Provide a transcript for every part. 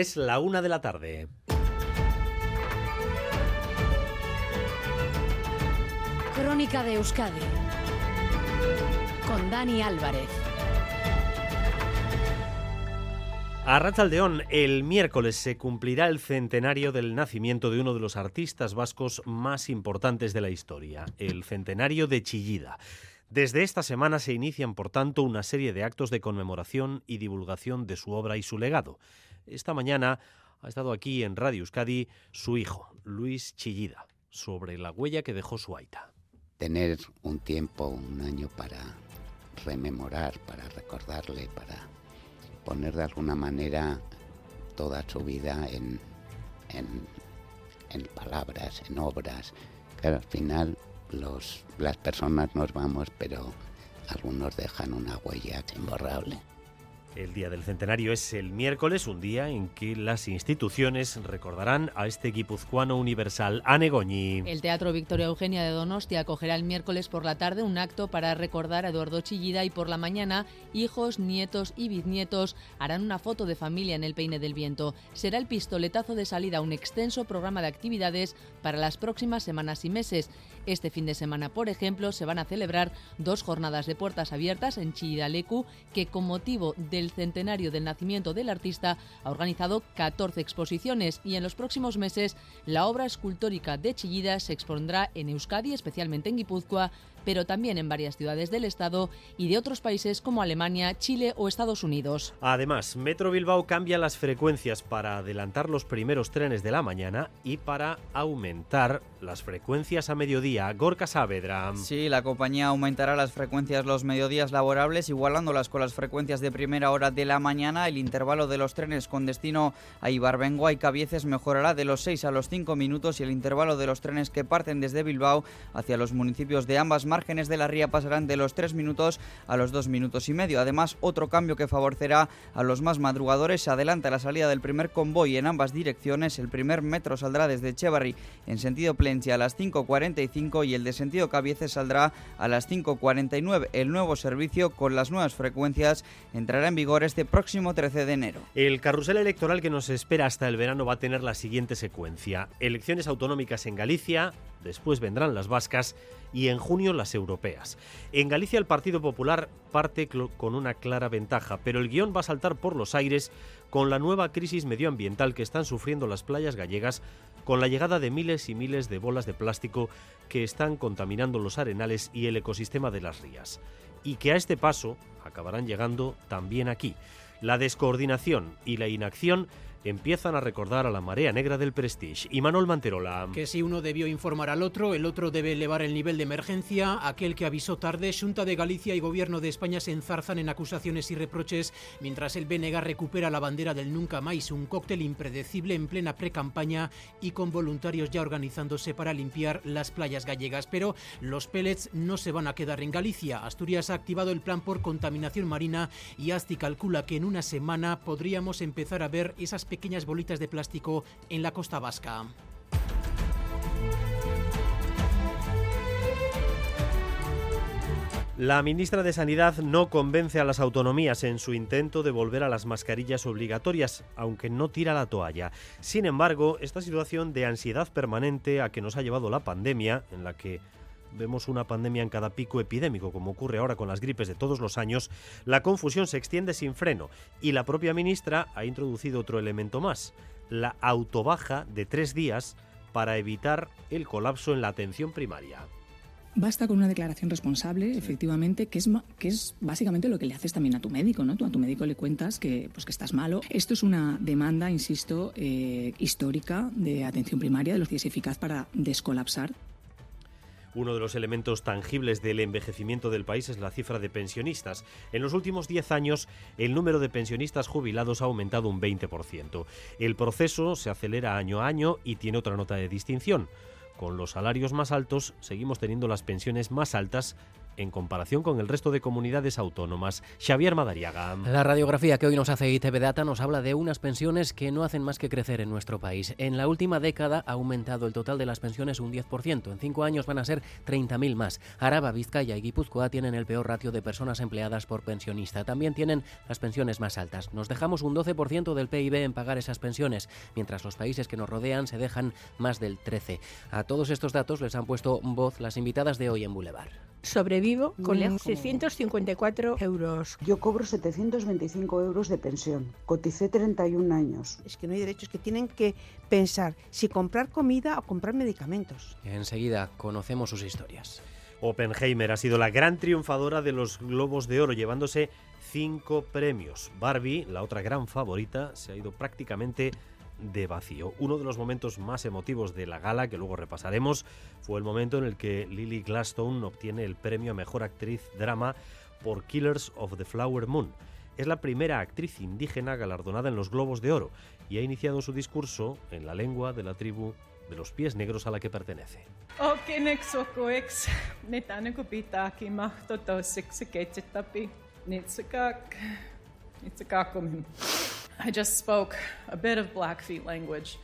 es la una de la tarde. Crónica de Euskadi con Dani Álvarez. A Rachaldeón, el miércoles se cumplirá el centenario del nacimiento de uno de los artistas vascos más importantes de la historia, el centenario de Chillida. Desde esta semana se inician, por tanto, una serie de actos de conmemoración y divulgación de su obra y su legado. Esta mañana ha estado aquí en Radio Euskadi su hijo, Luis Chillida, sobre la huella que dejó su aita. Tener un tiempo, un año para rememorar, para recordarle, para poner de alguna manera toda su vida en, en, en palabras, en obras. Claro, al final los, las personas nos vamos, pero algunos dejan una huella imborrable. El día del centenario es el miércoles, un día en que las instituciones recordarán a este guipuzcoano universal, Anegoñi. El Teatro Victoria Eugenia de Donostia acogerá el miércoles por la tarde un acto para recordar a Eduardo Chillida y por la mañana hijos, nietos y bisnietos harán una foto de familia en el Peine del Viento. Será el pistoletazo de salida a un extenso programa de actividades para las próximas semanas y meses. Este fin de semana, por ejemplo, se van a celebrar dos jornadas de puertas abiertas en Chillidalecu que con motivo del centenario del nacimiento del artista ha organizado 14 exposiciones y en los próximos meses la obra escultórica de Chillida se expondrá en Euskadi, especialmente en Guipúzcoa, pero también en varias ciudades del Estado y de otros países como Alemania, Chile o Estados Unidos. Además, Metro Bilbao cambia las frecuencias para adelantar los primeros trenes de la mañana y para aumentar las frecuencias a mediodía. Gorka Saavedra. Sí, la compañía aumentará las frecuencias los mediodías laborables, igualándolas con las frecuencias de primera hora de la mañana. El intervalo de los trenes con destino a Ibarbengoa y Cabieces mejorará de los 6 a los 5 minutos y el intervalo de los trenes que parten desde Bilbao hacia los municipios de ambas márgenes de la ría pasarán de los 3 minutos a los 2 minutos y medio. Además, otro cambio que favorecerá a los más madrugadores se adelanta la salida del primer convoy en ambas direcciones. El primer metro saldrá desde Echevarri en sentido Plencia a las 5.45 y el de sentido Cabieces saldrá a las 5.49. El nuevo servicio con las nuevas frecuencias entrará en vigor este próximo 13 de enero. El carrusel electoral que nos espera hasta el verano va a tener la siguiente secuencia. Elecciones autonómicas en Galicia, después vendrán las vascas y en junio las europeas. En Galicia el Partido Popular parte con una clara ventaja, pero el guion va a saltar por los aires con la nueva crisis medioambiental que están sufriendo las playas gallegas con la llegada de miles y miles de bolas de plástico que están contaminando los arenales y el ecosistema de las rías. Y que a este paso acabarán llegando también aquí. La descoordinación y la inacción empiezan a recordar a la marea negra del Prestige. Y Manuel Manterola. Que si uno debió informar al otro, el otro debe elevar el nivel de emergencia. Aquel que avisó tarde, Junta de Galicia y Gobierno de España se enzarzan en acusaciones y reproches, mientras el BNG recupera la bandera del nunca más, un cóctel impredecible en plena pre-campaña y con voluntarios ya organizándose para limpiar las playas gallegas. Pero los pellets no se van a quedar en Galicia. Asturias ha activado el plan por contaminación marina y ASTI calcula que en una semana podríamos empezar a ver esas pequeñas bolitas de plástico en la costa vasca. La ministra de Sanidad no convence a las autonomías en su intento de volver a las mascarillas obligatorias, aunque no tira la toalla. Sin embargo, esta situación de ansiedad permanente a que nos ha llevado la pandemia, en la que vemos una pandemia en cada pico epidémico, como ocurre ahora con las gripes de todos los años, la confusión se extiende sin freno y la propia ministra ha introducido otro elemento más, la autobaja de tres días para evitar el colapso en la atención primaria. Basta con una declaración responsable, efectivamente, que es, que es básicamente lo que le haces también a tu médico, ¿no? Tú a tu médico le cuentas que, pues, que estás malo. Esto es una demanda, insisto, eh, histórica de atención primaria, de los días eficaz para descolapsar uno de los elementos tangibles del envejecimiento del país es la cifra de pensionistas. En los últimos 10 años, el número de pensionistas jubilados ha aumentado un 20%. El proceso se acelera año a año y tiene otra nota de distinción. Con los salarios más altos, seguimos teniendo las pensiones más altas en comparación con el resto de comunidades autónomas. Xavier Madariaga. La radiografía que hoy nos hace ITV Data nos habla de unas pensiones que no hacen más que crecer en nuestro país. En la última década ha aumentado el total de las pensiones un 10%. En cinco años van a ser 30.000 más. Araba, Vizcaya y Guipúzcoa tienen el peor ratio de personas empleadas por pensionista. También tienen las pensiones más altas. Nos dejamos un 12% del PIB en pagar esas pensiones, mientras los países que nos rodean se dejan más del 13%. A todos estos datos les han puesto voz las invitadas de hoy en Boulevard. Sobrevivo con 654 euros. Yo cobro 725 euros de pensión. Coticé 31 años. Es que no hay derechos que tienen que pensar si comprar comida o comprar medicamentos. Enseguida conocemos sus historias. Oppenheimer ha sido la gran triunfadora de los Globos de Oro, llevándose cinco premios. Barbie, la otra gran favorita, se ha ido prácticamente de vacío. Uno de los momentos más emotivos de la gala, que luego repasaremos, fue el momento en el que Lily Gladstone obtiene el premio a Mejor Actriz Drama por Killers of the Flower Moon. Es la primera actriz indígena galardonada en los Globos de Oro y ha iniciado su discurso en la lengua de la tribu de los pies negros a la que pertenece. I just spoke a bit of Blackfeet language,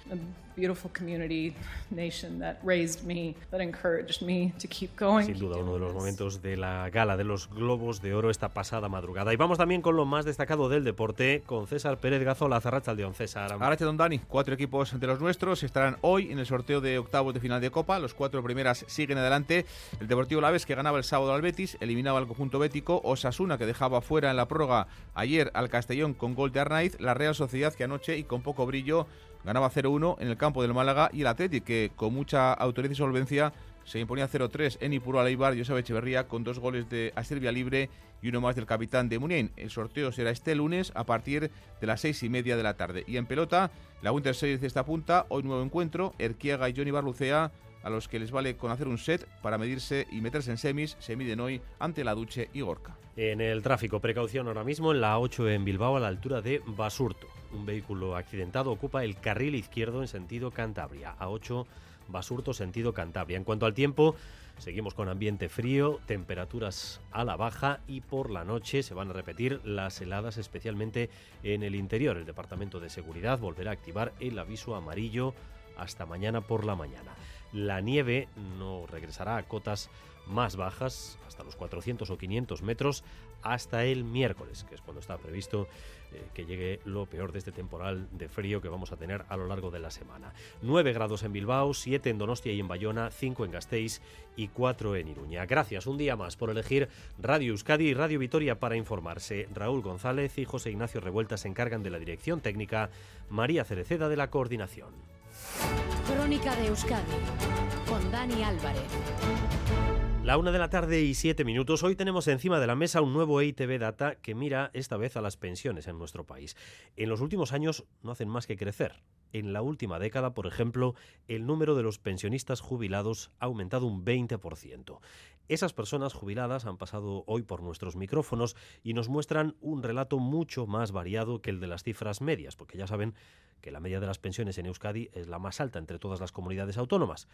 beautiful community, nation that raised me, that encouraged me to keep going. Sin duda, uno de los momentos de la gala de los Globos de Oro esta pasada madrugada. Y vamos también con lo más destacado del deporte, con César Pérez Gazola, León. César. Arracha Don Dani, cuatro equipos de los nuestros estarán hoy en el sorteo de octavos de final de Copa. Los cuatro primeras siguen adelante. El Deportivo Laves, que ganaba el sábado al Betis, eliminaba al conjunto bético. Osasuna, que dejaba fuera en la prórroga ayer al Castellón con gol de Arnaiz. La Real Sociedad que anoche y con poco brillo ganaba 0-1 en el campo del Málaga y el Atlético que con mucha autoridad y solvencia se imponía 0-3 en Ipuro Aleibar Josep Echeverría con dos goles de Asterbia Libre y uno más del capitán de Munien. El sorteo será este lunes a partir de las seis y media de la tarde. Y en pelota, la Winter Series de esta punta, hoy nuevo encuentro, Erquiaga y Johnny Barlucea a los que les vale con hacer un set para medirse y meterse en semis, se miden hoy ante la Duche y Gorka. En el tráfico, precaución ahora mismo en la 8 en Bilbao a la altura de Basurto. Un vehículo accidentado ocupa el carril izquierdo en sentido Cantabria. A 8 Basurto sentido Cantabria. En cuanto al tiempo, seguimos con ambiente frío, temperaturas a la baja y por la noche se van a repetir las heladas especialmente en el interior. El Departamento de Seguridad volverá a activar el aviso amarillo hasta mañana por la mañana. La nieve no regresará a cotas más bajas, hasta los 400 o 500 metros, hasta el miércoles, que es cuando está previsto eh, que llegue lo peor de este temporal de frío que vamos a tener a lo largo de la semana. 9 grados en Bilbao, 7 en Donostia y en Bayona, 5 en Gasteiz y 4 en Iruña. Gracias un día más por elegir Radio Euskadi y Radio Vitoria para informarse. Raúl González y José Ignacio Revuelta se encargan de la dirección técnica, María Cereceda de la coordinación. Crónica de Euskadi con Dani Álvarez. La una de la tarde y siete minutos. Hoy tenemos encima de la mesa un nuevo EITB Data que mira esta vez a las pensiones en nuestro país. En los últimos años no hacen más que crecer. En la última década, por ejemplo, el número de los pensionistas jubilados ha aumentado un 20%. Esas personas jubiladas han pasado hoy por nuestros micrófonos y nos muestran un relato mucho más variado que el de las cifras medias, porque ya saben que la media de las pensiones en Euskadi es la más alta entre todas las comunidades autónomas,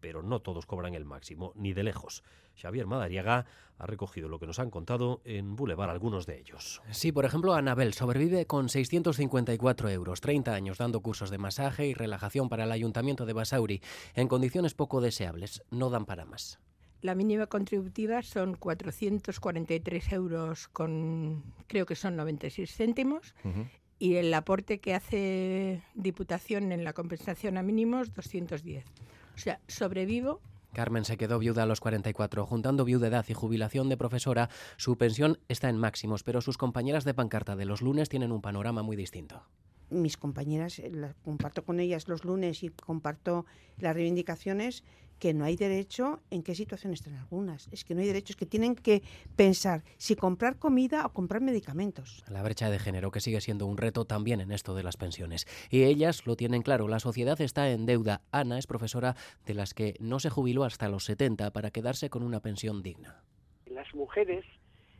pero no todos cobran el máximo, ni de lejos. Xavier Madariaga ha recogido lo que nos han contado en Boulevard algunos de ellos. Sí, por ejemplo, Anabel sobrevive con 654 euros, 30 años dando cursos de masaje y relajación para el Ayuntamiento de Basauri, en condiciones poco deseables, no dan para más. La mínima contributiva son 443 euros con, creo que son 96 céntimos, y el aporte que hace Diputación en la compensación a mínimos 210. O sea, sobrevivo Carmen se quedó viuda a los 44. Juntando viudedad y jubilación de profesora, su pensión está en máximos, pero sus compañeras de pancarta de los lunes tienen un panorama muy distinto mis compañeras, comparto con ellas los lunes y comparto las reivindicaciones que no hay derecho, ¿en qué situación están algunas? Es que no hay derechos que tienen que pensar si comprar comida o comprar medicamentos. La brecha de género que sigue siendo un reto también en esto de las pensiones. Y ellas lo tienen claro, la sociedad está en deuda. Ana es profesora de las que no se jubiló hasta los 70 para quedarse con una pensión digna. Las mujeres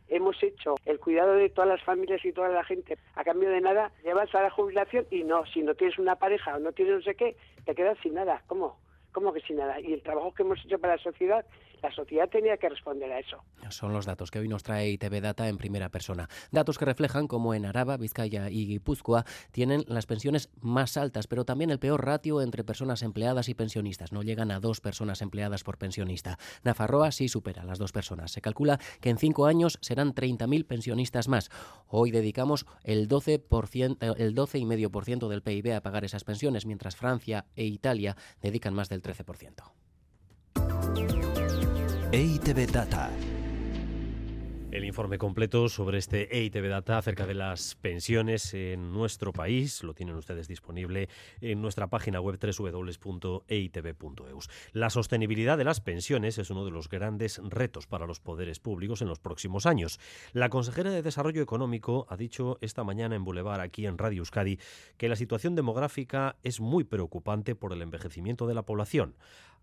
hemos hecho el cuidado de todas las familias y toda la gente a cambio de nada, llevas a la jubilación y no, si no tienes una pareja o no tienes no sé qué, te quedas sin nada. ¿Cómo? ¿Cómo que sin nada? Y el trabajo que hemos hecho para la sociedad La sociedad tenía que responder a eso. Son los datos que hoy nos trae ITV Data en primera persona. Datos que reflejan cómo en Araba, Vizcaya y Guipúzcoa tienen las pensiones más altas, pero también el peor ratio entre personas empleadas y pensionistas. No llegan a dos personas empleadas por pensionista. Nafarroa sí supera las dos personas. Se calcula que en cinco años serán 30.000 pensionistas más. Hoy dedicamos el 12%, el 12,5% del PIB a pagar esas pensiones, mientras Francia e Italia dedican más del 13%. EITB Data. El informe completo sobre este EITB Data acerca de las pensiones en nuestro país lo tienen ustedes disponible en nuestra página web www.eitb.eus. La sostenibilidad de las pensiones es uno de los grandes retos para los poderes públicos en los próximos años. La consejera de Desarrollo Económico ha dicho esta mañana en Boulevard, aquí en Radio Euskadi, que la situación demográfica es muy preocupante por el envejecimiento de la población,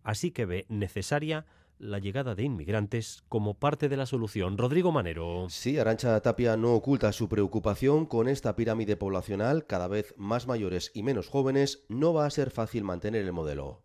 así que ve necesaria la llegada de inmigrantes como parte de la solución. Rodrigo Manero. Sí, Arancha Tapia no oculta su preocupación con esta pirámide poblacional, cada vez más mayores y menos jóvenes, no va a ser fácil mantener el modelo.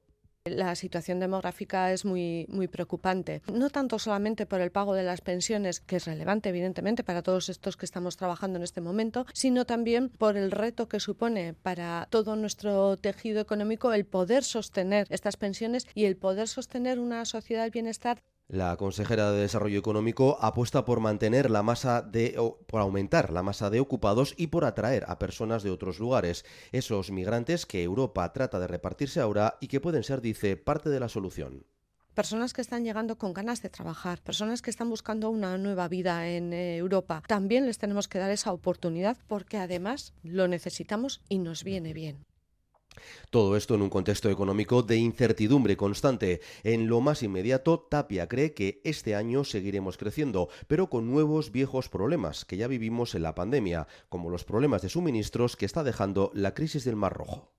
La situación demográfica es muy, muy preocupante, no tanto solamente por el pago de las pensiones, que es relevante evidentemente para todos estos que estamos trabajando en este momento, sino también por el reto que supone para todo nuestro tejido económico el poder sostener estas pensiones y el poder sostener una sociedad del bienestar la consejera de Desarrollo Económico apuesta por mantener la masa de por aumentar la masa de ocupados y por atraer a personas de otros lugares, esos migrantes que Europa trata de repartirse ahora y que pueden ser, dice, parte de la solución personas que están llegando con ganas de trabajar, personas que están buscando una nueva vida en eh, Europa. También les tenemos que dar esa oportunidad porque además lo necesitamos y nos viene bien. Todo esto en un contexto económico de incertidumbre constante. En lo más inmediato, Tapia cree que este año seguiremos creciendo, pero con nuevos viejos problemas que ya vivimos en la pandemia, como los problemas de suministros que está dejando la crisis del Mar Rojo.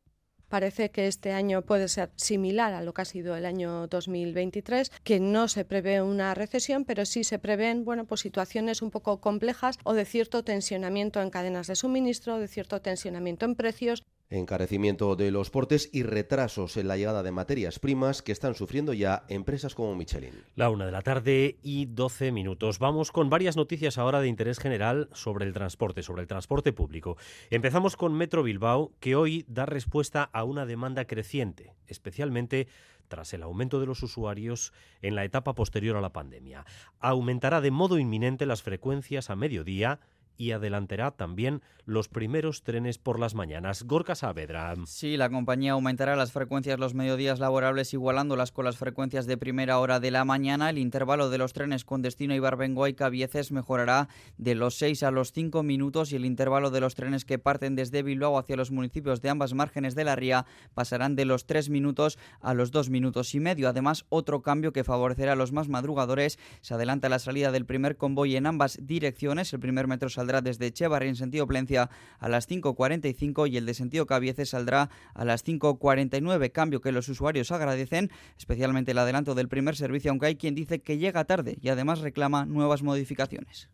Parece que este año puede ser similar a lo que ha sido el año 2023, que no se prevé una recesión, pero sí se prevén bueno, pues situaciones un poco complejas o de cierto tensionamiento en cadenas de suministro, de cierto tensionamiento en precios encarecimiento de los portes y retrasos en la llegada de materias primas que están sufriendo ya empresas como Michelin. La una de la tarde y 12 minutos. Vamos con varias noticias ahora de interés general sobre el transporte, sobre el transporte público. Empezamos con Metro Bilbao, que hoy da respuesta a una demanda creciente, especialmente tras el aumento de los usuarios en la etapa posterior a la pandemia. Aumentará de modo inminente las frecuencias a mediodía y adelantará también los primeros trenes por las mañanas. Gorka Saavedra. Sí, la compañía aumentará las frecuencias los mediodías laborables igualándolas con las frecuencias de primera hora de la mañana. El intervalo de los trenes con destino Ibarbengoa y Cabieces mejorará de los 6 a los 5 minutos y el intervalo de los trenes que parten desde Bilbao hacia los municipios de ambas márgenes de la ría pasarán de los 3 minutos a los 2 minutos y medio. Además, otro cambio que favorecerá a los más madrugadores. Se adelanta la salida del primer convoy en ambas direcciones. El primer metro saldrá saldrá desde Echevarri en sentido Plencia a las 5.45 y el de sentido Cabieces saldrá a las 5.49, cambio que los usuarios agradecen, especialmente el adelanto del primer servicio, aunque hay quien dice que llega tarde y además reclama nuevas modificaciones.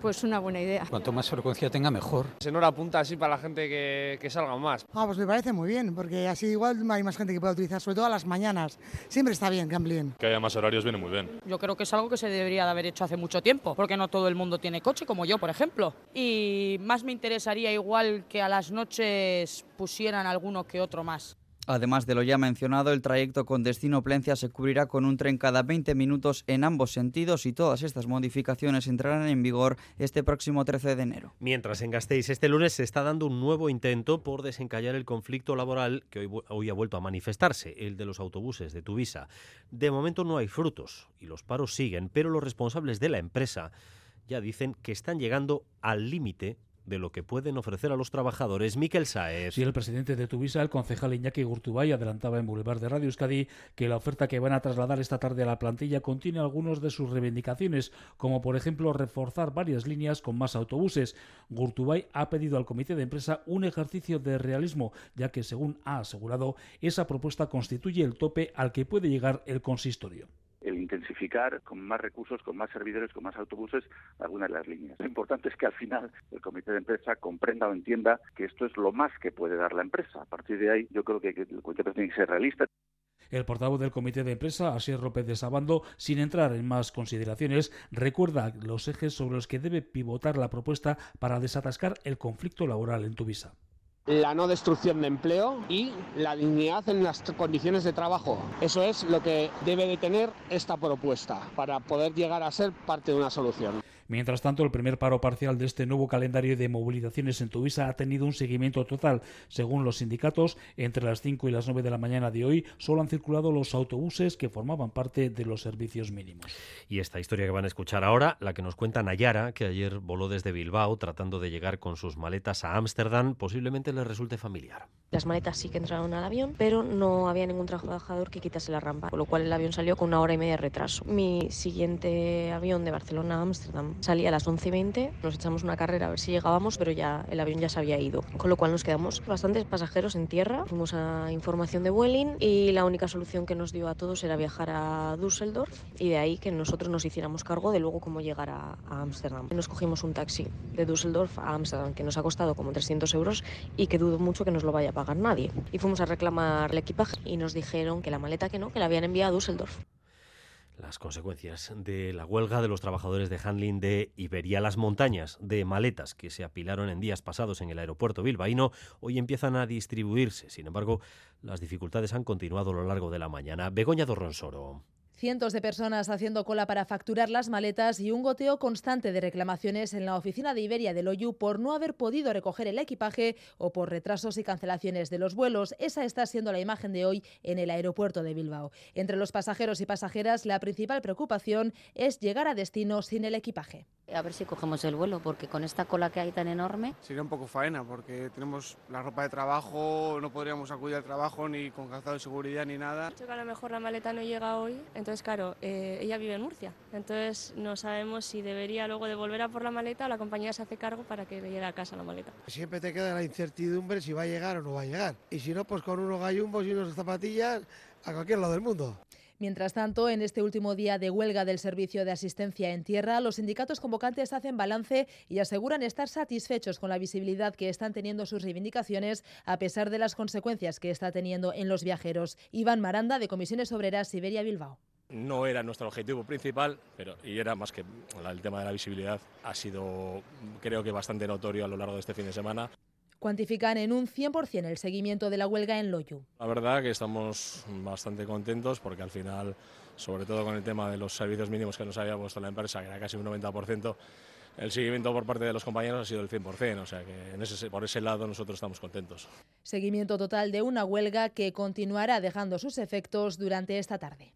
Pues una buena idea. Cuanto más frecuencia tenga, mejor. Se no apunta así para la gente que, que salga más. Ah, pues me parece muy bien, porque así igual hay más gente que pueda utilizar, sobre todo a las mañanas. Siempre está bien que amplíen. Que haya más horarios viene muy bien. Yo creo que es algo que se debería de haber hecho hace mucho tiempo, porque no todo el mundo tiene coche, como yo, por ejemplo. Y más me interesaría igual que a las noches pusieran alguno que otro más. Además de lo ya mencionado, el trayecto con destino Plencia se cubrirá con un tren cada 20 minutos en ambos sentidos y todas estas modificaciones entrarán en vigor este próximo 13 de enero. Mientras en Gasteiz este lunes se está dando un nuevo intento por desencallar el conflicto laboral que hoy, ha vuelto a manifestarse, el de los autobuses de Tuvisa. De momento no hay frutos y los paros siguen, pero los responsables de la empresa ya dicen que están llegando al límite de lo que pueden ofrecer a los trabajadores. Miquel Saez. Sí, el presidente de Tuvisa, el concejal Iñaki Gurtubay, adelantaba en Boulevard de Radio Euskadi que la oferta que van a trasladar esta tarde a la plantilla contiene algunas de sus reivindicaciones, como por ejemplo reforzar varias líneas con más autobuses. Gurtubay ha pedido al comité de empresa un ejercicio de realismo, ya que, según ha asegurado, esa propuesta constituye el tope al que puede llegar el consistorio el intensificar con más recursos, con más servidores, con más autobuses algunas de las líneas. Lo importante es que al final el comité de empresa comprenda o entienda que esto es lo más que puede dar la empresa. A partir de ahí yo creo que el comité tiene que ser realista. El portavoz del comité de empresa, Asier López de Sabando, sin entrar en más consideraciones, recuerda los ejes sobre los que debe pivotar la propuesta para desatascar el conflicto laboral en Tuvisa la no destrucción de empleo y la dignidad en las condiciones de trabajo. Eso es lo que debe de tener esta propuesta para poder llegar a ser parte de una solución. Mientras tanto, el primer paro parcial de este nuevo calendario de movilizaciones en Tuvisa ha tenido un seguimiento total. Según los sindicatos, entre las 5 y las 9 de la mañana de hoy solo han circulado los autobuses que formaban parte de los servicios mínimos. Y esta historia que van a escuchar ahora, la que nos cuenta Nayara, que ayer voló desde Bilbao tratando de llegar con sus maletas a Ámsterdam, posiblemente le resulte familiar. Las maletas sí que entraron al avión, pero no había ningún trabajador que quitase la rampa, con lo cual el avión salió con una hora y media de retraso. Mi siguiente avión de Barcelona a Ámsterdam salía a las 11 y 20, nos echamos una carrera a ver si llegábamos, pero ya el avión ya se había ido, con lo cual nos quedamos bastantes pasajeros en tierra, fuimos a información de Vueling y la única solución que nos dio a todos era viajar a Düsseldorf y de ahí que nosotros nos hiciéramos cargo de luego cómo llegar a Ámsterdam. Nos cogimos un taxi de Düsseldorf a Ámsterdam que nos ha costado como 300 euros y que dudo mucho que nos lo vaya a pagar nadie. Y fuimos a reclamar el equipaje y nos dijeron que la maleta que no, que la habían enviado a Düsseldorf las consecuencias de la huelga de los trabajadores de handling de Iberia. Las montañas de maletas que se apilaron en días pasados en el aeropuerto bilbaíno hoy empiezan a distribuirse. Sin embargo, las dificultades han continuado a lo largo de la mañana. Begoña Dorronsoro. Cientos de personas haciendo cola para facturar las maletas y un goteo constante de reclamaciones en la oficina de Iberia del Oyu por no haber podido recoger el equipaje o por retrasos y cancelaciones de los vuelos. Esa está siendo la imagen de hoy en el aeropuerto de Bilbao. Entre los pasajeros y pasajeras, la principal preocupación es llegar a destino sin el equipaje. A ver si cogemos el vuelo, porque con esta cola que hay tan enorme... Sería un poco faena, porque tenemos la ropa de trabajo, no podríamos acudir al trabajo ni con calzado de seguridad ni nada. a lo mejor la maleta no llega hoy, entonces claro, eh, ella vive en Murcia, entonces no sabemos si debería luego devolver a por la maleta o la compañía se hace cargo para que le llegue a casa la maleta. Siempre te queda la incertidumbre si va a llegar o no va a llegar. Y si no, pues con unos gallumbos y unas zapatillas a cualquier lado del mundo. Mientras tanto, en este último día de huelga del Servicio de Asistencia en Tierra, los sindicatos convocantes hacen balance y aseguran estar satisfechos con la visibilidad que están teniendo sus reivindicaciones a pesar de las consecuencias que está teniendo en los viajeros. Iván Maranda, de Comisiones Obreras Siberia Bilbao. No era nuestro objetivo principal, pero y era más que el tema de la visibilidad ha sido creo que bastante notorio a lo largo de este fin de semana cuantifican en un 100% el seguimiento de la huelga en Loyu. La verdad que estamos bastante contentos porque al final, sobre todo con el tema de los servicios mínimos que nos había puesto la empresa, que era casi un 90%, el seguimiento por parte de los compañeros ha sido el 100%, o sea que en ese, por ese lado nosotros estamos contentos. Seguimiento total de una huelga que continuará dejando sus efectos durante esta tarde.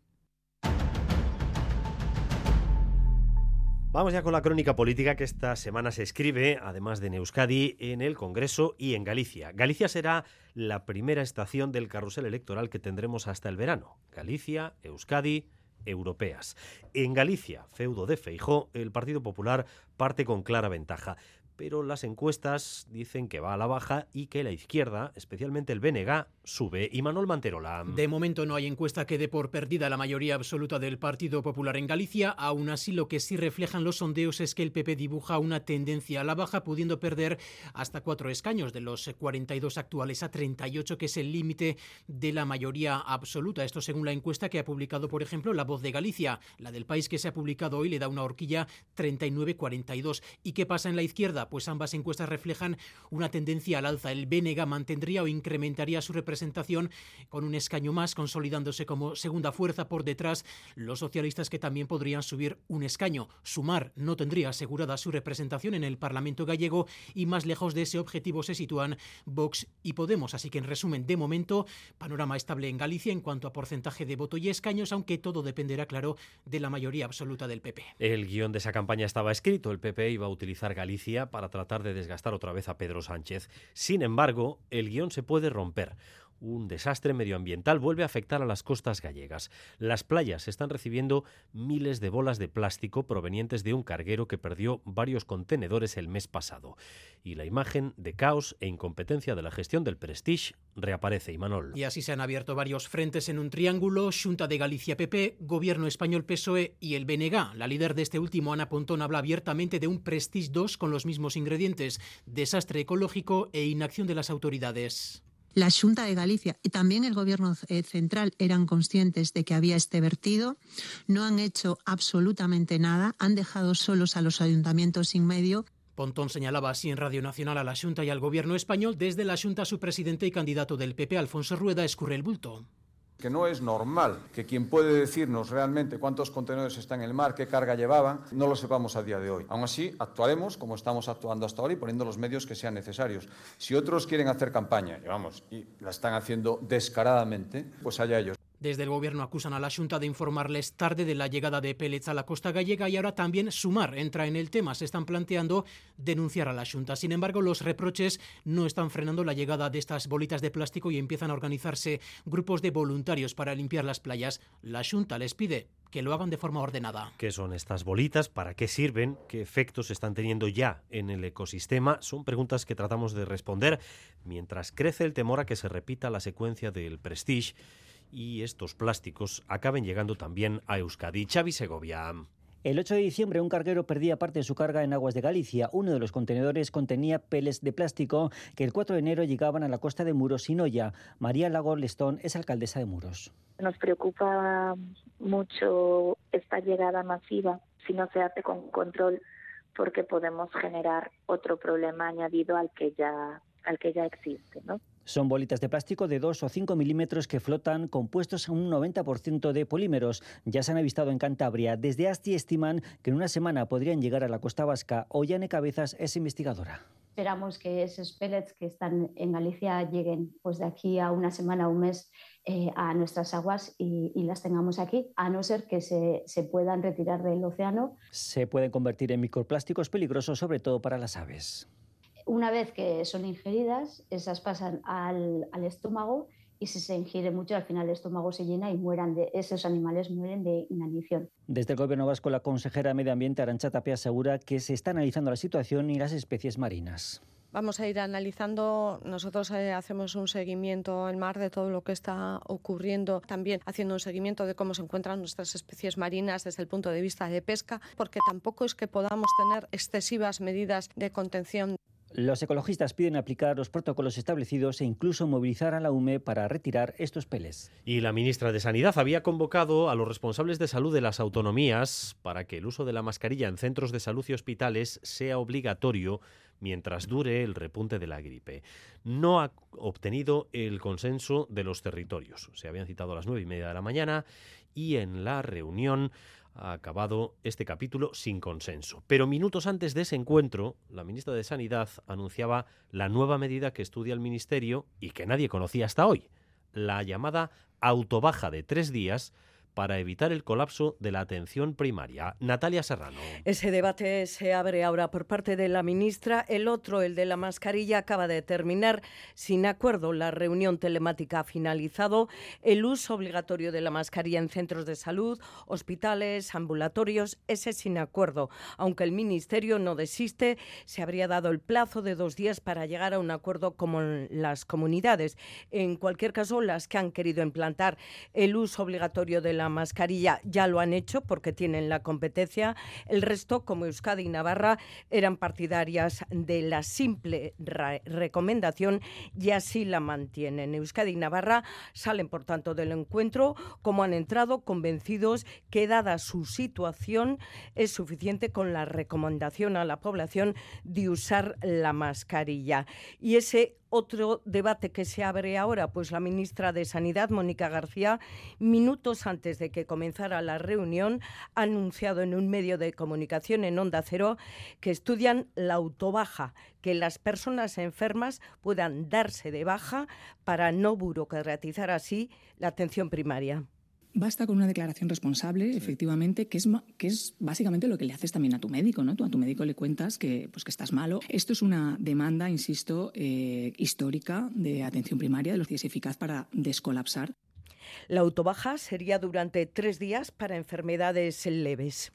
Vamos ya con la crónica política que esta semana se escribe, además de en Euskadi, en el Congreso y en Galicia. Galicia será la primera estación del carrusel electoral que tendremos hasta el verano. Galicia, Euskadi, europeas. En Galicia, feudo de Feijó, el Partido Popular parte con clara ventaja pero las encuestas dicen que va a la baja y que la izquierda, especialmente el BNG, sube. Y Manuel Manterola. De momento no hay encuesta que dé por perdida la mayoría absoluta del Partido Popular en Galicia. Aún así, lo que sí reflejan los sondeos es que el PP dibuja una tendencia a la baja, pudiendo perder hasta cuatro escaños de los 42 actuales a 38, que es el límite de la mayoría absoluta. Esto según la encuesta que ha publicado, por ejemplo, La Voz de Galicia. La del país que se ha publicado hoy le da una horquilla 39-42. ¿Y qué pasa en la izquierda? Pues ambas encuestas reflejan una tendencia al alza. El BNG mantendría o incrementaría su representación con un escaño más, consolidándose como segunda fuerza por detrás los socialistas que también podrían subir un escaño. Sumar no tendría asegurada su representación en el Parlamento gallego y más lejos de ese objetivo se sitúan Vox y Podemos. Así que en resumen, de momento, panorama estable en Galicia en cuanto a porcentaje de voto y escaños, aunque todo dependerá, claro, de la mayoría absoluta del PP. El guion de esa campaña estaba escrito. El PP iba a utilizar Galicia para tratar de desgastar otra vez a Pedro Sánchez. Sin embargo, el guion se puede romper un desastre medioambiental vuelve a afectar a las costas gallegas. Las playas están recibiendo miles de bolas de plástico provenientes de un carguero que perdió varios contenedores el mes pasado. Y la imagen de caos e incompetencia de la gestión del Prestige reaparece, Imanol. Y así se han abierto varios frentes en un triángulo, Junta de Galicia PP, Gobierno español PSOE y el BNG. La líder de este último, Ana Pontón, habla abiertamente de un Prestige 2 con los mismos ingredientes, desastre ecológico e inacción de las autoridades. La Junta de Galicia y también el Gobierno eh, central eran conscientes de que había este vertido, no han hecho absolutamente nada, han dejado solos a los ayuntamientos sin medio. Pontón señalaba así en Radio Nacional a la Junta y al Gobierno español. Desde la Junta, su presidente y candidato del PP, Alfonso Rueda, escurre el bulto que no es normal que quien puede decirnos realmente cuántos contenedores están en el mar, qué carga llevaban, no lo sepamos a día de hoy. Aún así, actuaremos como estamos actuando hasta ahora y poniendo los medios que sean necesarios. Si otros quieren hacer campaña, y y la están haciendo descaradamente, pues allá ellos. Desde el Gobierno acusan a la Junta de informarles tarde de la llegada de pellets a la costa gallega y ahora también Sumar entra en el tema. Se están planteando denunciar a la Junta. Sin embargo, los reproches no están frenando la llegada de estas bolitas de plástico y empiezan a organizarse grupos de voluntarios para limpiar las playas. La Junta les pide que lo hagan de forma ordenada. ¿Qué son estas bolitas? ¿Para qué sirven? ¿Qué efectos están teniendo ya en el ecosistema? Son preguntas que tratamos de responder mientras crece el temor a que se repita la secuencia del Prestige y estos plásticos acaben llegando también a Euskadi. Xavi Segovia. El 8 de diciembre un carguero perdía parte de su carga en aguas de Galicia. Uno de los contenedores contenía peles de plástico que el 4 de enero llegaban a la costa de Muros sin olla. María Lago Lestón es alcaldesa de Muros. Nos preocupa mucho esta llegada masiva si no se hace con control porque podemos generar otro problema añadido al que ya al que ya existe, ¿no? Son bolitas de plástico de 2 o 5 milímetros que flotan compuestos a un 90% de polímeros. Ya se han avistado en Cantabria. Desde Asti estiman que en una semana podrían llegar a la costa vasca. Ollane Cabezas es investigadora. Esperamos que esos pellets que están en Galicia lleguen pues de aquí a una semana o un mes eh, a nuestras aguas y, y, las tengamos aquí, a no ser que se, se puedan retirar del océano. Se pueden convertir en microplásticos peligrosos, sobre todo para las aves. Una vez que son ingeridas, esas pasan al, al, estómago y si se ingiere mucho, al final el estómago se llena y mueran de, esos animales mueren de inanición. Desde el Gobierno vasco, la consejera de Medio Ambiente, Arancha Tapia, asegura que se está analizando la situación y las especies marinas. Vamos a ir analizando, nosotros eh, hacemos un seguimiento en mar de todo lo que está ocurriendo, también haciendo un seguimiento de cómo se encuentran nuestras especies marinas desde el punto de vista de pesca, porque tampoco es que podamos tener excesivas medidas de contención. Los ecologistas piden aplicar los protocolos establecidos e incluso movilizar a la UME para retirar estos peles. Y la ministra de Sanidad había convocado a los responsables de salud de las autonomías para que el uso de la mascarilla en centros de salud y hospitales sea obligatorio mientras dure el repunte de la gripe. No ha obtenido el consenso de los territorios. Se habían citado a las nueve y media de la mañana y en la reunión ha acabado este capítulo sin consenso. Pero minutos antes de ese encuentro, la ministra de Sanidad anunciaba la nueva medida que estudia el Ministerio y que nadie conocía hasta hoy, la llamada autobaja de tres días para evitar el colapso de la atención primaria. Natalia Serrano. Ese debate se abre ahora por parte de la ministra. El otro, el de la mascarilla, acaba de terminar sin acuerdo. La reunión telemática ha finalizado. El uso obligatorio de la mascarilla en centros de salud, hospitales, ambulatorios, ese sin acuerdo. Aunque el ministerio no desiste, se habría dado el plazo de dos días para llegar a un acuerdo con las comunidades. En cualquier caso, las que han querido implantar el uso obligatorio de la la mascarilla ya lo han hecho porque tienen la competencia. El resto, como Euskadi y Navarra, eran partidarias de la simple recomendación y así la mantienen. Euskadi y Navarra salen, por tanto, del encuentro como han entrado convencidos que, dada su situación, es suficiente con la recomendación a la población de usar la mascarilla. Y ese otro debate que se abre ahora, pues la ministra de Sanidad, Mónica García, minutos antes de que comenzara la reunión, ha anunciado en un medio de comunicación en Onda Cero que estudian la autobaja, que las personas enfermas puedan darse de baja para no burocratizar así la atención primaria. Basta con una declaración responsable, efectivamente, que es, que es básicamente lo que le haces también a tu médico, ¿no? Tú a tu médico le cuentas que, pues, que estás malo. Esto es una demanda, insisto, eh, histórica de atención primaria, de los días eficaz para descolapsar. La autobaja sería durante tres días para enfermedades leves.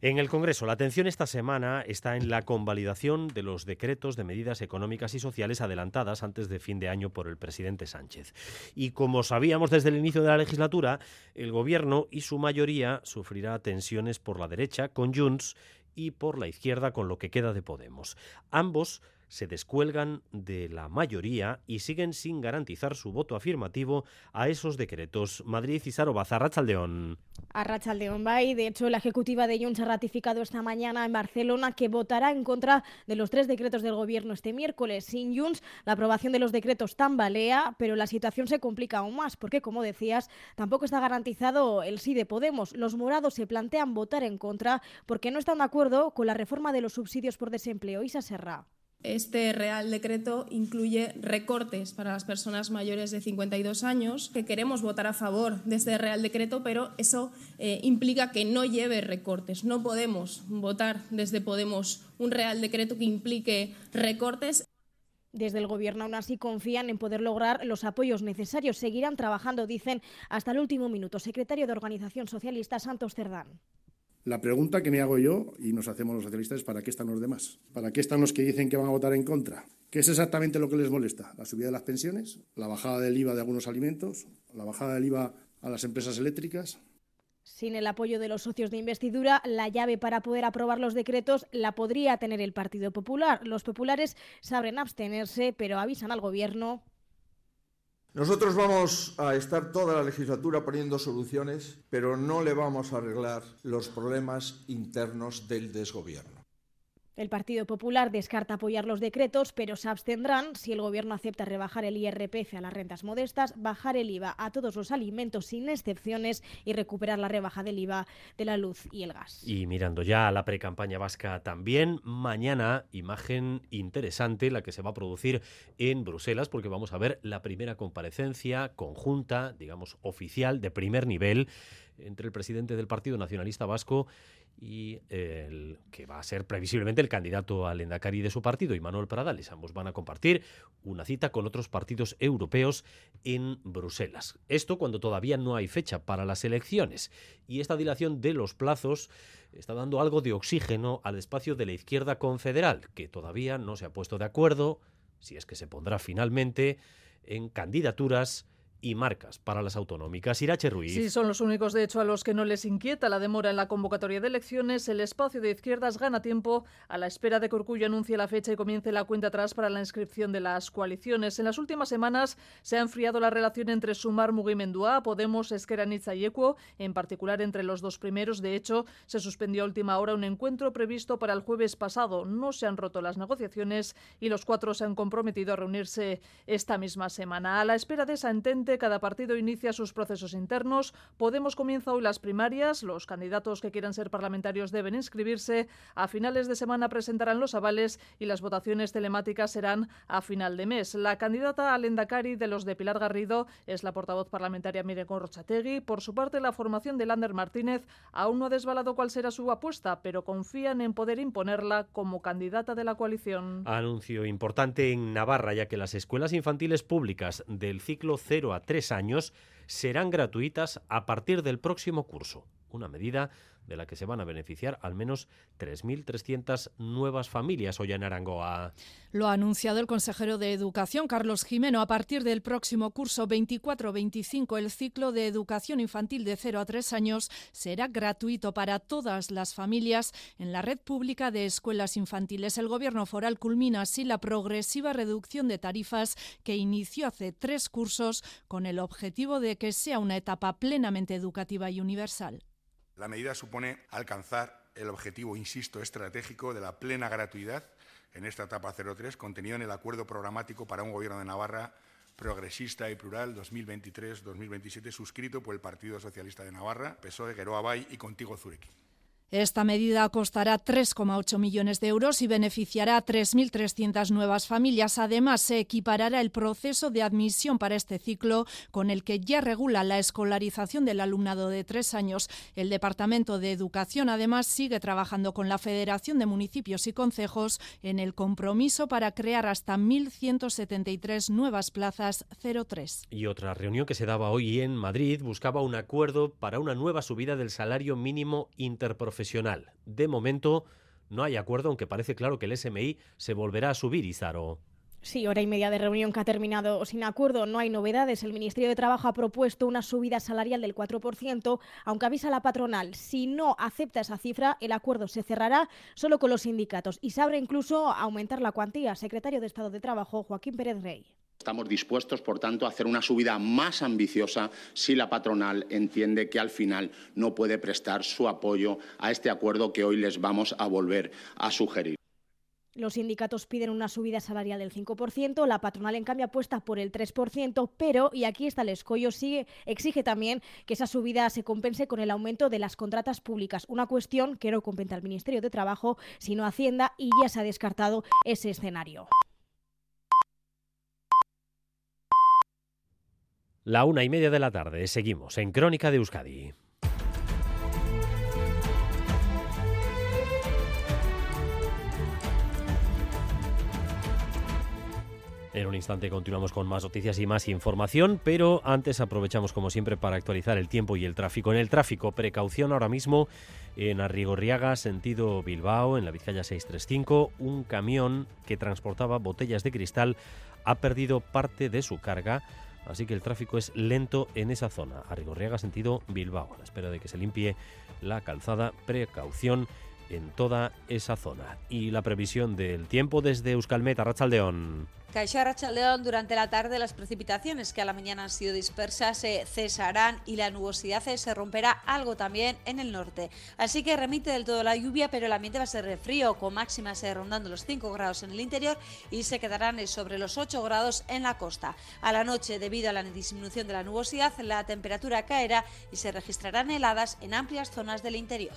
En el Congreso, la atención esta semana está en la convalidación de los decretos de medidas económicas y sociales adelantadas antes de fin de año por el presidente Sánchez. Y como sabíamos desde el inicio de la legislatura, el Gobierno y su mayoría sufrirá tensiones por la derecha con Junts y por la izquierda con lo que queda de Podemos. Ambos se descuelgan de la mayoría y siguen sin garantizar su voto afirmativo a esos decretos. Madrid y Sarobaza, Rachaldeón. A Rachaldeón Bay, de hecho, la ejecutiva de Junts ha ratificado esta mañana en Barcelona que votará en contra de los tres decretos del gobierno este miércoles. Sin Junts, la aprobación de los decretos tambalea, pero la situación se complica aún más porque, como decías, tampoco está garantizado el sí de Podemos. Los morados se plantean votar en contra porque no están de acuerdo con la reforma de los subsidios por desempleo. Isa Serra. Este Real Decreto incluye recortes para las personas mayores de 52 años, que queremos votar a favor de este Real Decreto, pero eso eh, implica que no lleve recortes. No podemos votar desde Podemos un Real Decreto que implique recortes. Desde el Gobierno aún así confían en poder lograr los apoyos necesarios. Seguirán trabajando, dicen, hasta el último minuto. Secretario de Organización Socialista, Santos Cerdán. La pregunta que me hago yo y nos hacemos los socialistas es ¿para qué están los demás? ¿Para qué están los que dicen que van a votar en contra? ¿Qué es exactamente lo que les molesta? ¿La subida de las pensiones? ¿La bajada del IVA de algunos alimentos? ¿La bajada del IVA a las empresas eléctricas? Sin el apoyo de los socios de investidura, la llave para poder aprobar los decretos la podría tener el Partido Popular. Los populares saben abstenerse, pero avisan al Gobierno nosotros vamos a estar toda la legislatura poniendo soluciones, pero no le vamos a arreglar los problemas internos del desgobierno. El Partido Popular descarta apoyar los decretos, pero se abstendrán si el Gobierno acepta rebajar el IRPF a las rentas modestas, bajar el IVA a todos los alimentos sin excepciones y recuperar la rebaja del IVA de la luz y el gas. Y mirando ya a la precampaña vasca también, mañana imagen interesante la que se va a producir en Bruselas, porque vamos a ver la primera comparecencia conjunta, digamos, oficial, de primer nivel entre el presidente del Partido Nacionalista Vasco y el que va a ser previsiblemente el candidato al Endacari de su partido, Manuel Pradales. Ambos van a compartir una cita con otros partidos europeos en Bruselas. Esto cuando todavía no hay fecha para las elecciones. Y esta dilación de los plazos está dando algo de oxígeno al espacio de la izquierda confederal, que todavía no se ha puesto de acuerdo, si es que se pondrá finalmente, en candidaturas y marcas para las autonómicas. Irache Ruiz. Sí, son los únicos, de hecho, a los que no les inquieta la demora en la convocatoria de elecciones. El espacio de izquierdas gana tiempo a la espera de que Orgullo anuncie la fecha y comience la cuenta atrás para la inscripción de las coaliciones. En las últimas semanas se ha enfriado la relación entre Sumar Mugimendua, Podemos, Esqueranitza y Equo, en particular entre los dos primeros. De hecho, se suspendió a última hora un encuentro previsto para el jueves pasado. No se han roto las negociaciones y los cuatro se han comprometido a reunirse esta misma semana. A la espera de esa entente, cada partido inicia sus procesos internos. Podemos comienza hoy las primarias. Los candidatos que quieran ser parlamentarios deben inscribirse. A finales de semana presentarán los avales y las votaciones telemáticas serán a final de mes. La candidata al Endacari de los de Pilar Garrido es la portavoz parlamentaria Miren Rochategui. Por su parte, la formación de Lander Martínez aún no ha desvalado cuál será su apuesta, pero confían en poder imponerla como candidata de la coalición. Anuncio importante en Navarra, ya que las escuelas infantiles públicas del ciclo 0 a tres años serán gratuitas a partir del próximo curso. Una medida de la que se van a beneficiar al menos 3.300 nuevas familias hoy en Arangoa. Lo ha anunciado el consejero de Educación, Carlos Jimeno. A partir del próximo curso 24-25, el ciclo de educación infantil de 0 a 3 años será gratuito para todas las familias en la red pública de escuelas infantiles. El Gobierno foral culmina así la progresiva reducción de tarifas que inició hace tres cursos con el objetivo de que sea una etapa plenamente educativa y universal. La medida supone alcanzar el objetivo, insisto, estratégico de la plena gratuidad en esta etapa 03, contenido en el acuerdo programático para un Gobierno de Navarra progresista y plural 2023-2027, suscrito por el Partido Socialista de Navarra, PSOE, Geroa Bay y Contigo Zureki. Esta medida costará 3,8 millones de euros y beneficiará a 3.300 nuevas familias. Además, se equiparará el proceso de admisión para este ciclo con el que ya regula la escolarización del alumnado de tres años. El Departamento de Educación, además, sigue trabajando con la Federación de Municipios y Concejos en el compromiso para crear hasta 1.173 nuevas plazas 03. Y otra reunión que se daba hoy en Madrid buscaba un acuerdo para una nueva subida del salario mínimo interprofesional profesional. De momento no hay acuerdo, aunque parece claro que el SMI se volverá a subir, Izaro. Sí, hora y media de reunión que ha terminado sin acuerdo. No hay novedades. El Ministerio de Trabajo ha propuesto una subida salarial del 4%, aunque avisa la patronal, si no acepta esa cifra, el acuerdo se cerrará solo con los sindicatos y se abre incluso a aumentar la cuantía. Secretario de Estado de Trabajo, Joaquín Pérez Rey. Estamos dispuestos, por tanto, a hacer una subida más ambiciosa si la patronal entiende que al final no puede prestar su apoyo a este acuerdo que hoy les vamos a volver a sugerir. Los sindicatos piden una subida salarial del 5%, la patronal en cambio apuesta por el 3%, pero, y aquí está el escollo, sigue, exige también que esa subida se compense con el aumento de las contratas públicas, una cuestión que no compete al Ministerio de Trabajo, sino Hacienda, y ya se ha descartado ese escenario. La una y media de la tarde, seguimos en Crónica de Euskadi. En un instante continuamos con más noticias y más información, pero antes aprovechamos como siempre para actualizar el tiempo y el tráfico. En el tráfico, precaución ahora mismo en Arrigorriaga, sentido Bilbao, en la Vizcaya 635, un camión que transportaba botellas de cristal ha perdido parte de su carga, así que el tráfico es lento en esa zona. Arrigorriaga, sentido Bilbao, a la espera de que se limpie la calzada, precaución en toda esa zona. Y la previsión del tiempo desde Euskalmet, Arrachaldeón. Caixa Rachaldeón, durante la tarde las precipitaciones que a la mañana han sido dispersas se cesarán y la nubosidad se romperá algo también en el norte. Así que remite del todo la lluvia, pero el ambiente va a ser frío, con máximas rondando los 5 grados en el interior y se quedarán sobre los 8 grados en la costa. A la noche, debido a la disminución de la nubosidad, la temperatura caerá y se registrarán heladas en amplias zonas del interior.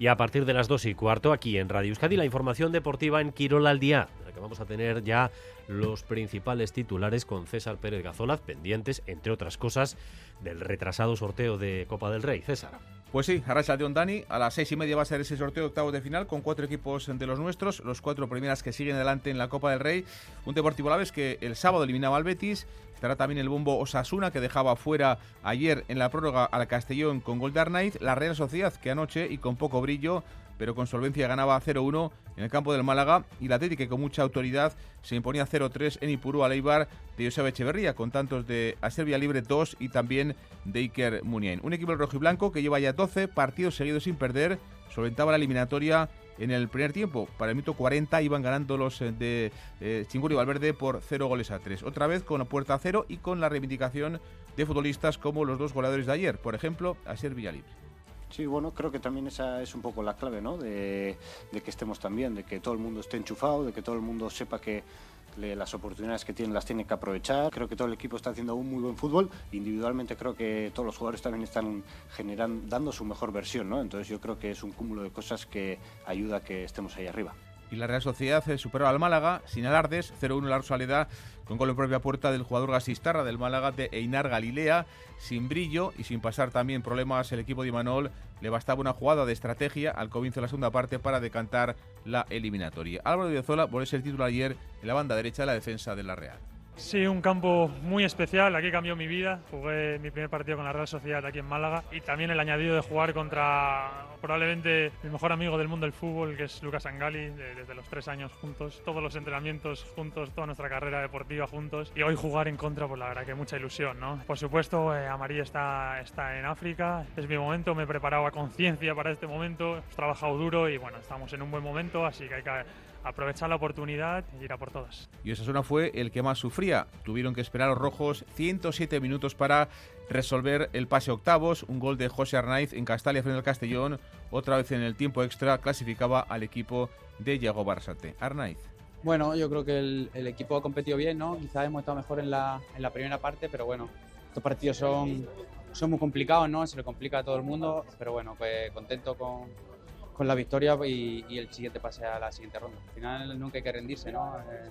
Y a partir de las 2 y cuarto, aquí en Radio Euskadi, la información deportiva en Quirol al día, que vamos a tener ya los principales titulares con César Pérez Gazolaz, pendientes, entre otras cosas, del retrasado sorteo de Copa del Rey. César. Pues sí, Arracha de Ondani. A las seis y media va a ser ese sorteo de octavos de final con cuatro equipos de los nuestros, los cuatro primeras que siguen adelante en la Copa del Rey. Un Deportivo Laves que el sábado eliminaba al Betis. Estará también el bombo Osasuna que dejaba fuera ayer en la prórroga al Castellón con gol de La Real Sociedad que anoche y con poco brillo pero con solvencia ganaba 0-1 en el campo del Málaga y la Atlético que con mucha autoridad se imponía 0-3 en Ipurú al Eibar de Joseba Echeverría con tantos de Serbia Libre 2 y también de Iker Muniain. Un equipo rojo y blanco que lleva ya 12 partidos seguidos sin perder, solventaba la eliminatoria en el primer tiempo. Para el minuto 40 iban ganando los eh, de eh, Chingur y Valverde por 0 goles a 3. Otra vez con la puerta a cero y con la reivindicación de futbolistas como los dos goleadores de ayer, por ejemplo, Asier Villalibre. Sí, bueno, creo que también esa es un poco la clave, ¿no? De, que estemos también, de que todo el mundo esté enchufado, de que todo el mundo sepa que las oportunidades que tienen las tiene que aprovechar. Creo que todo el equipo está haciendo un muy buen fútbol. Individualmente creo que todos los jugadores también están generando, dando su mejor versión, ¿no? Entonces yo creo que es un cúmulo de cosas que ayuda a que estemos ahí arriba y la Real Sociedad superó al Málaga sin alardes, 0-1 la Rosaleda con gol en propia puerta del jugador gasistarra del Málaga de Einar Galilea, sin brillo y sin pasar también problemas el equipo de Imanol, le bastaba una jugada de estrategia al comienzo de la segunda parte para decantar la eliminatoria. Álvaro de Zola volvió a ser titular ayer en la banda derecha de la defensa de la Real. Sí, un campo muy especial, aquí cambió mi vida. Jugué mi primer partido con la Real Sociedad aquí en Málaga. Y también el añadido de jugar contra probablemente el mejor amigo del mundo del fútbol, que es Lucas Angali, desde los tres años juntos, todos los entrenamientos juntos, toda nuestra carrera deportiva juntos. Y hoy jugar en contra, pues la verdad que mucha ilusión, ¿no? Por supuesto, eh, Amarí está, está en África, es mi momento, me he preparado a conciencia para este momento, he trabajado duro y bueno, estamos en un buen momento, así que hay que aprovechar la oportunidad y ir a por todas. Y Osasuna fue el que más sufría. Tuvieron que esperar los rojos 107 minutos para resolver el pase octavos. Un gol de José Arnaiz en Castalia frente al Castellón. Otra vez en el tiempo extra clasificaba al equipo de Yago Barsate. Arnaiz. Bueno, yo creo que el, equipo ha competido bien, ¿no? Quizás hemos estado mejor en la, en la primera parte, pero bueno, estos partidos son, son muy complicados, ¿no? Se le complica a todo el mundo, pero bueno, pues contento con, con la victoria y, el siguiente pase a la siguiente ronda. Al final nunca hay que rendirse, ¿no? Eh,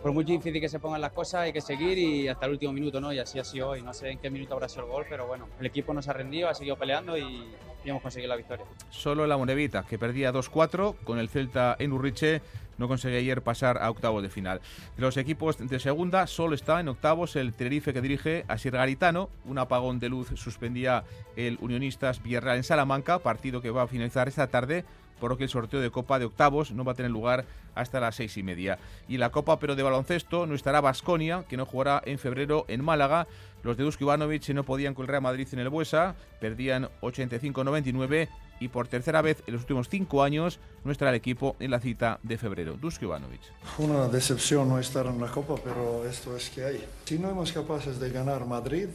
por muy difícil que se pongan las cosas, hay que seguir y hasta el último minuto, ¿no? Y así ha sido hoy. No sé en qué minuto habrá sido el gol, pero bueno, el equipo nos ha rendido, ha seguido peleando y, hemos conseguido la victoria. Solo la Monevita, que perdía 2-4 con el Celta en Urriche no conseguía ayer pasar a octavos de final. los equipos de segunda solo está en octavos el Tenerife que dirige a Sir Garitano. Un apagón de luz suspendía el Unionistas Villarreal en Salamanca, partido que va a finalizar esta tarde por lo que el sorteo de Copa de octavos no va a tener lugar hasta las seis y media. Y la Copa, pero de baloncesto, no estará Basconia, que no jugará en febrero en Málaga. Los de Dusko Ivanovic no podían con el Real Madrid en el Buesa, perdían 85-99 y por tercera vez en los últimos cinco años no estará el equipo en la cita de febrero. Dusko Ivanovic. Una decepción no estar en la Copa, pero esto es que hay. Si no somos capaces de ganar Madrid,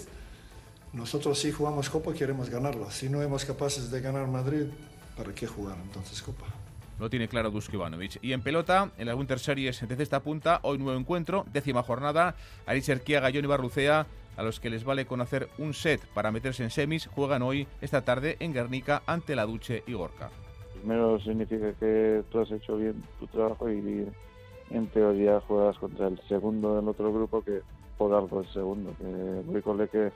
nosotros si jugamos Copa queremos ganarla. Si no somos capaces de ganar Madrid, ¿para qué jugar entonces Copa? Lo tiene claro Dusko Ivanovic. Y en pelota, en la Winter Series de esta punta, hoy nuevo encuentro, décima jornada. Alicia Erquiaga, Johnny Barrucea, a los que les vale conocer un set para meterse en semis, juegan hoy, esta tarde, en Guernica, ante la Duche y Gorka. Primero significa que tú has hecho bien tu trabajo y en teoría juegas contra el segundo del otro grupo que por algo el segundo. Que que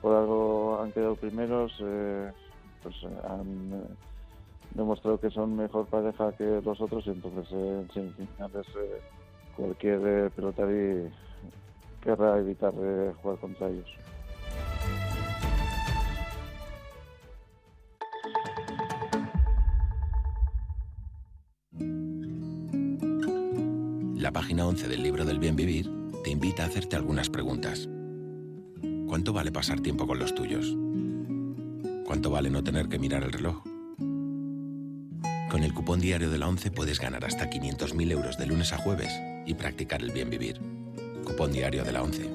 por algo han quedado primeros, eh, pues han eh, demostrado que son mejor pareja que los otros y entonces eh, en semifinales cualquier pelotari querrá evitar jugar contra ellos. La página 11 del libro del bien vivir te invita a hacerte algunas preguntas. ¿Cuánto vale pasar tiempo con los tuyos? ¿Cuánto vale no tener que mirar el reloj? Con el cupón diario de la 11 puedes ganar hasta 500.000 euros de lunes a jueves y practicar el bien vivir. Cupón diario de la 11.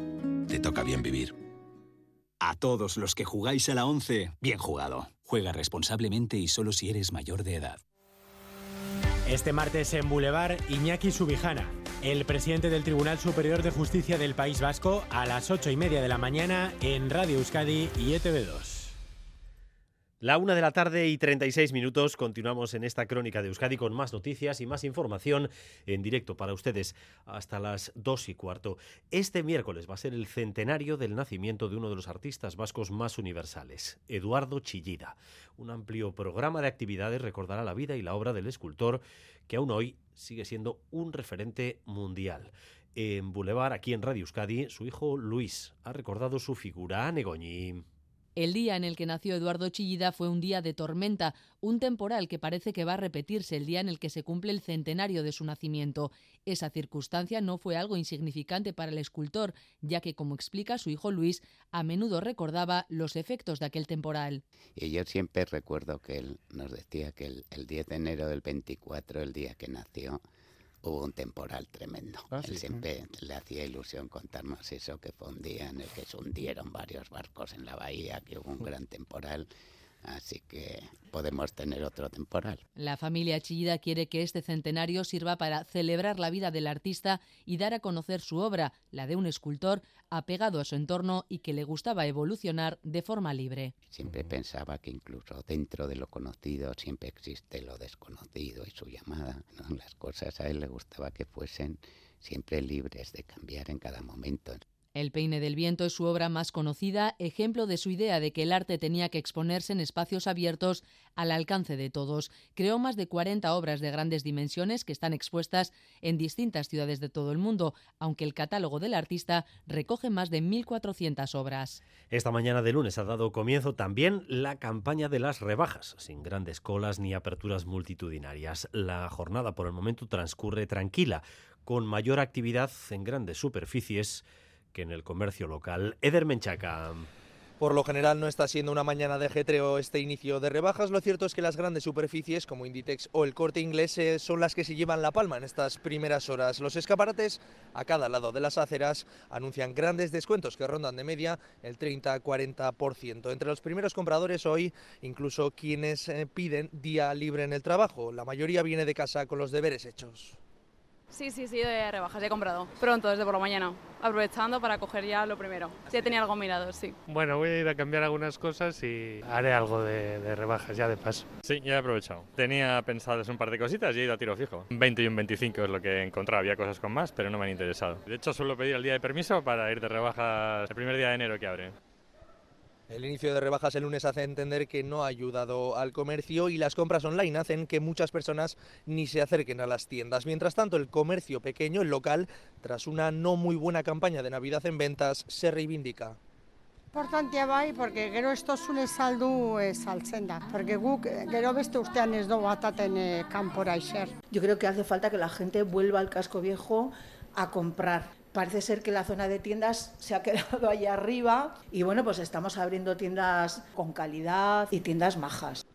Te toca bien vivir. A todos los que jugáis a la 11, bien jugado. Juega responsablemente y solo si eres mayor de edad. Este martes en Boulevard, Iñaki Subijana, el presidente del Tribunal Superior de Justicia del País Vasco, a las ocho y media de la mañana en Radio Euskadi y ETV2. La una de la tarde y 36 minutos. Continuamos en esta crónica de Euskadi con más noticias y más información en directo para ustedes hasta las dos y cuarto. Este miércoles va a ser el centenario del nacimiento de uno de los artistas vascos más universales, Eduardo Chillida. Un amplio programa de actividades recordará la vida y la obra del escultor que aún hoy sigue siendo un referente mundial. En Boulevard, aquí en Radio Euskadi, su hijo Luis ha recordado su figura a Negoñi. El día en el que nació Eduardo Chillida fue un día de tormenta, un temporal que parece que va a repetirse el día en el que se cumple el centenario de su nacimiento. Esa circunstancia no fue algo insignificante para el escultor, ya que, como explica su hijo Luis, a menudo recordaba los efectos de aquel temporal. Y yo siempre recuerdo que él nos decía que el, el 10 de enero del 24, el día que nació, hubo un temporal tremendo. Ah, Él siempre le hacía ilusión contarnos eso, que fue un día en el que se hundieron varios barcos en la bahía, que hubo un gran temporal Así que podemos tener otro temporal. La familia Chillida quiere que este centenario sirva para celebrar la vida del artista y dar a conocer su obra, la de un escultor apegado a su entorno y que le gustaba evolucionar de forma libre. Siempre pensaba que incluso dentro de lo conocido siempre existe lo desconocido y su llamada. Las cosas a él le gustaba que fuesen siempre libres de cambiar en cada momento. El peine del viento es su obra más conocida, ejemplo de su idea de que el arte tenía que exponerse en espacios abiertos al alcance de todos. Creó más de 40 obras de grandes dimensiones que están expuestas en distintas ciudades de todo el mundo, aunque el catálogo del artista recoge más de 1.400 obras. Esta mañana de lunes ha dado comienzo también la campaña de las rebajas, sin grandes colas ni aperturas multitudinarias. La jornada por el momento transcurre tranquila, con mayor actividad en grandes superficies en el comercio local. Eder Menchaca. Por lo general no está siendo una mañana de ajetreo este inicio de rebajas. Lo cierto es que las grandes superficies como Inditex o el Corte Inglés eh, son las que se llevan la palma en estas primeras horas. Los escaparates a cada lado de las aceras anuncian grandes descuentos que rondan de media el 30-40%. Entre los primeros compradores hoy incluso quienes eh, piden día libre en el trabajo. La mayoría viene de casa con los deberes hechos. Sí, sí, sí, de rebajas, he comprado. Pronto, desde por la mañana, aprovechando para coger ya lo primero. Ya tenía algo mirado, sí. Bueno, voy a ir a cambiar algunas cosas y haré algo de, rebajas ya de paso. Sí, ya he aprovechado. Tenía pensadas un par de cositas y he ido a tiro fijo. 20 y un 25 es lo que he encontrado. Había cosas con más, pero no me han interesado. De hecho, suelo pedir el día de permiso para ir de rebajas el primer día de enero que abre. El inicio de rebajas el lunes hace entender que no ha ayudado al comercio y las compras online hacen que muchas personas ni se acerquen a las tiendas. Mientras tanto, el comercio pequeño, el local, tras una no muy buena campaña de Navidad en ventas, se reivindica Importantia bai, porque gero estosune saldu e, saltzen da. Porque guk gero beste urtean ez dugu ataten e, kanpora iser. Yo creo que hace falta que la gente vuelva al casco viejo a comprar. Parece ser que la zona de tiendas se ha quedado allá arriba y bueno, pues estamos abriendo tiendas con calidad y tiendas majas.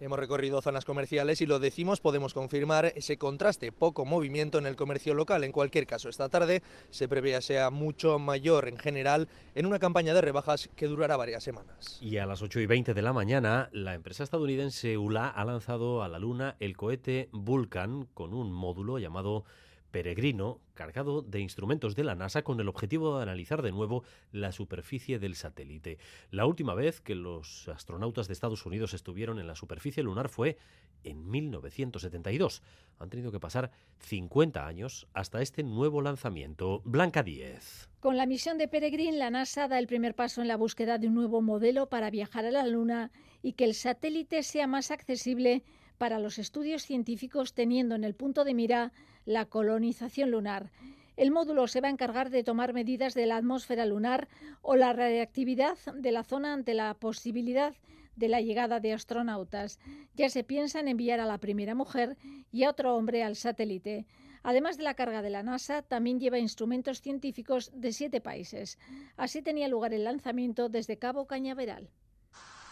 Hemos recorrido zonas comerciales y lo decimos, podemos confirmar ese contraste, poco movimiento en el comercio local. En cualquier caso, esta tarde se prevé sea mucho mayor en general en una campaña de rebajas que durará varias semanas. Y a las 8 y 20 de la mañana, la empresa estadounidense ULA ha lanzado a la Luna el cohete Vulcan con un módulo llamado peregrino cargado de instrumentos de la NASA con el objetivo de analizar de nuevo la superficie del satélite. La última vez que los astronautas de Estados Unidos estuvieron en la superficie lunar fue en 1972. Han tenido que pasar 50 años hasta este nuevo lanzamiento. Blanca 10. Con la misión de Peregrine, la NASA da el primer paso en la búsqueda de un nuevo modelo para viajar a la Luna y que el satélite sea más accesible para los estudios científicos teniendo en el punto de mira la colonización lunar. El módulo se va a encargar de tomar medidas de la atmósfera lunar o la radiactividad de la zona ante la posibilidad de la llegada de astronautas. Ya se piensa en enviar a la primera mujer y a otro hombre al satélite. Además de la carga de la NASA, también lleva instrumentos científicos de siete países. Así tenía lugar el lanzamiento desde Cabo Cañaveral.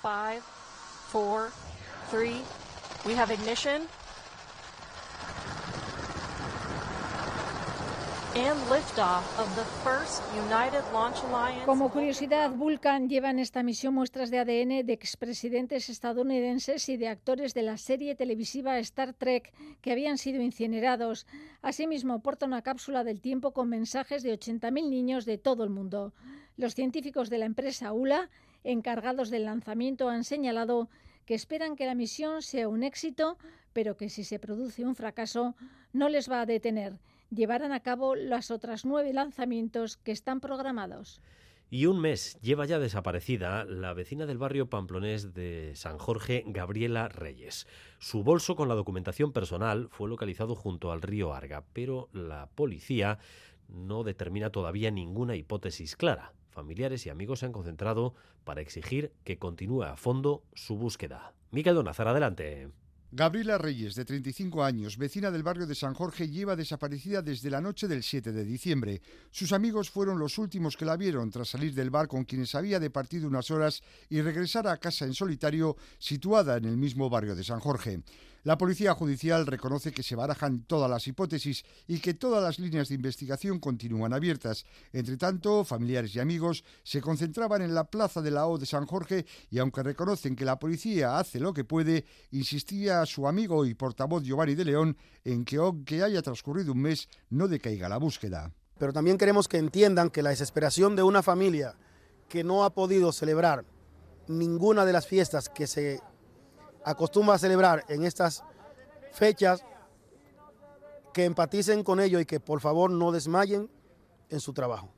Five, four, three, We have ignition. And liftoff of the first United Launch Alliance. Como curiosidad, Vulcan lleva en esta misión muestras de ADN de expresidentes estadounidenses y de actores de la serie televisiva Star Trek que habían sido incinerados. Asimismo, porta una cápsula del tiempo con mensajes de 80.000 niños de todo el mundo. Los científicos de la empresa ULA, encargados del lanzamiento, han señalado que esperan que la misión sea un éxito, pero que si se produce un fracaso no les va a detener. Llevarán a cabo los otros nueve lanzamientos que están programados. Y un mes lleva ya desaparecida la vecina del barrio pamplonés de San Jorge, Gabriela Reyes. Su bolso con la documentación personal fue localizado junto al río Arga, pero la policía no determina todavía ninguna hipótesis clara familiares y amigos se han concentrado para exigir que continúe a fondo su búsqueda. Miquel Donazar, adelante. Gabriela Reyes, de 35 años, vecina del barrio de San Jorge, lleva desaparecida desde la noche del 7 de diciembre. Sus amigos fueron los últimos que la vieron tras salir del bar con quienes había departido unas horas y regresar a casa en solitario situada en el mismo barrio de San Jorge. La Policía Judicial reconoce que se barajan todas las hipótesis y que todas las líneas de investigación continúan abiertas. Entre tanto, familiares y amigos se concentraban en la plaza de la O de San Jorge y aunque reconocen que la policía hace lo que puede, insistía su amigo y portavoz Giovanni de León en que aunque haya transcurrido un mes, no decaiga la búsqueda. Pero también queremos que entiendan que la desesperación de una familia que no ha podido celebrar ninguna de las fiestas que se acostumbra a celebrar en estas fechas, que empaticen con ello y que por favor no desmayen en su trabajo.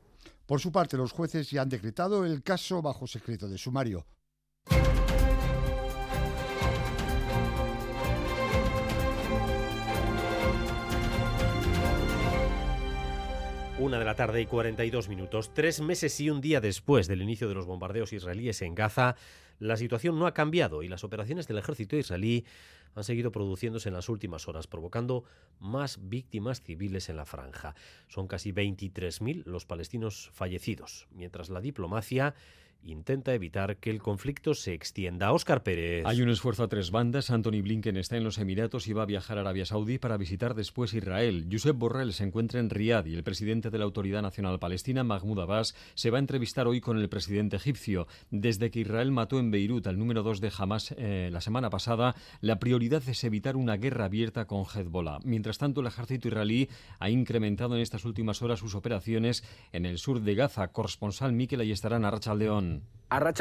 Por su parte, los jueces ya han decretado el caso bajo secreto de sumario. Una de la tarde y 42 minutos. Tres meses y un día después del inicio de los bombardeos israelíes en Gaza, la situación no ha cambiado y las operaciones del ejército israelí han seguido produciéndose en las últimas horas, provocando más víctimas civiles en la franja. Son casi 23.000 los palestinos fallecidos, mientras la diplomacia intenta evitar que el conflicto se extienda. Óscar Pérez. Hay un esfuerzo a tres bandas. Anthony Blinken está en los Emiratos y va a viajar a Arabia Saudí para visitar después Israel. Josep Borrell se encuentra en Riad y el presidente de la Autoridad Nacional Palestina, Mahmoud Abbas, se va a entrevistar hoy con el presidente egipcio. Desde que Israel mató en Beirut al número dos de Hamas eh, la semana pasada, la prioridad es evitar una guerra abierta con Hezbollah. Mientras tanto, el ejército israelí ha incrementado en estas últimas horas sus operaciones en el sur de Gaza. Corresponsal Miquel Ayestarán, Arrachaldeón. A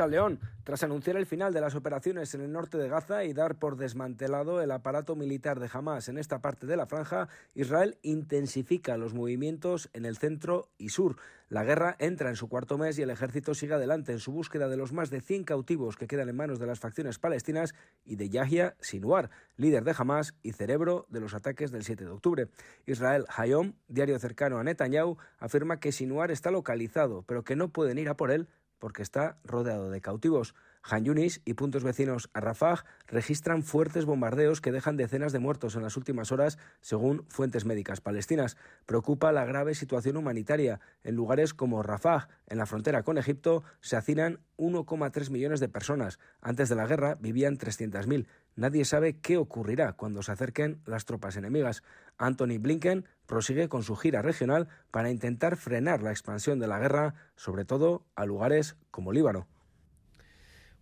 León, tras anunciar el final de las operaciones en el norte de Gaza y dar por desmantelado el aparato militar de Hamas en esta parte de la franja, Israel intensifica los movimientos en el centro y sur. La guerra entra en su cuarto mes y el ejército sigue adelante en su búsqueda de los más de 100 cautivos que quedan en manos de las facciones palestinas y de Yahya Sinwar, líder de Hamas y cerebro de los ataques del 7 de octubre. Israel Hayom, diario cercano a Netanyahu, afirma que Sinwar está localizado, pero que no pueden ir a por él porque está rodeado de cautivos. Han Yunis y puntos vecinos a Rafah registran fuertes bombardeos que dejan decenas de muertos en las últimas horas, según fuentes médicas palestinas. Preocupa la grave situación humanitaria. En lugares como Rafah, en la frontera con Egipto, se hacinan 1,3 millones de personas. Antes de la guerra vivían 300.000. Nadie sabe qué ocurrirá cuando se acerquen las tropas enemigas. Anthony Blinken prosigue con su gira regional para intentar frenar la expansión de la guerra, sobre todo a lugares como Líbano.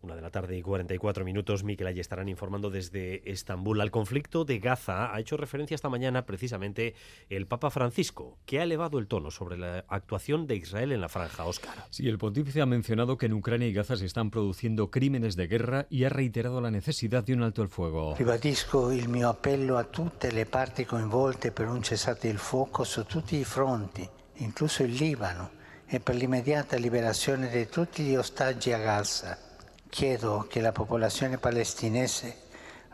Una de la tarde y 44 minutos, Miquel, allí estarán informando desde Estambul. Al conflicto de Gaza ha hecho referencia esta mañana precisamente el Papa Francisco, que ha elevado el tono sobre la actuación de Israel en la franja. Oscar. Sí, el pontífice ha mencionado que en Ucrania y Gaza se están produciendo crímenes de guerra y ha reiterado la necesidad de un alto el fuego. Ribadisco il mio appello a tutte le parti coinvolte per un cessate il fuoco su tutti i fronti, incluso il Libano, e per l'immediata liberazione di tutti gli ostaggi a Gaza.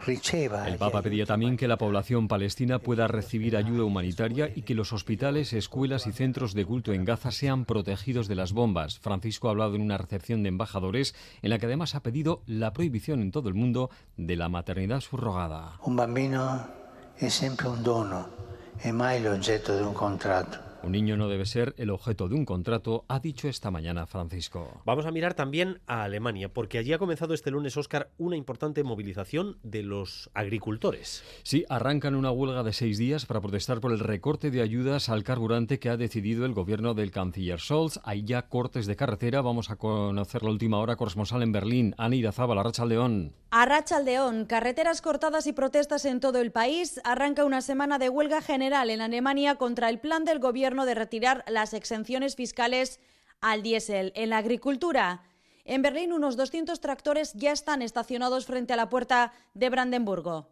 El Papa pedía también que la población palestina pueda recibir ayuda humanitaria y que los hospitales, escuelas y centros de culto en Gaza sean protegidos de las bombas. Francisco ha hablado en una recepción de embajadores en la que además ha pedido la prohibición en todo el mundo de la maternidad subrogada. un bambino è sempre un dono e mai l'oggetto di un contratto. Un niño no debe ser el objeto de un contrato, ha dicho esta mañana Francisco. Vamos a mirar también a Alemania, porque allí ha comenzado este lunes, Oscar, una importante movilización de los agricultores. Sí, arrancan una huelga de seis días para protestar por el recorte de ayudas al carburante que ha decidido el gobierno del canciller Scholz. Hay ya cortes de carretera. Vamos a conocer la última hora corresponsal en Berlín. Ana Irazaba, la Racha León. A Rachaldeón, carreteras cortadas y protestas en todo el país. Arranca una semana de huelga general en Alemania contra el plan del gobierno de retirar las exenciones fiscales al diésel. En la agricultura, en Berlín unos 200 tractores ya están estacionados frente a la puerta de Brandenburgo.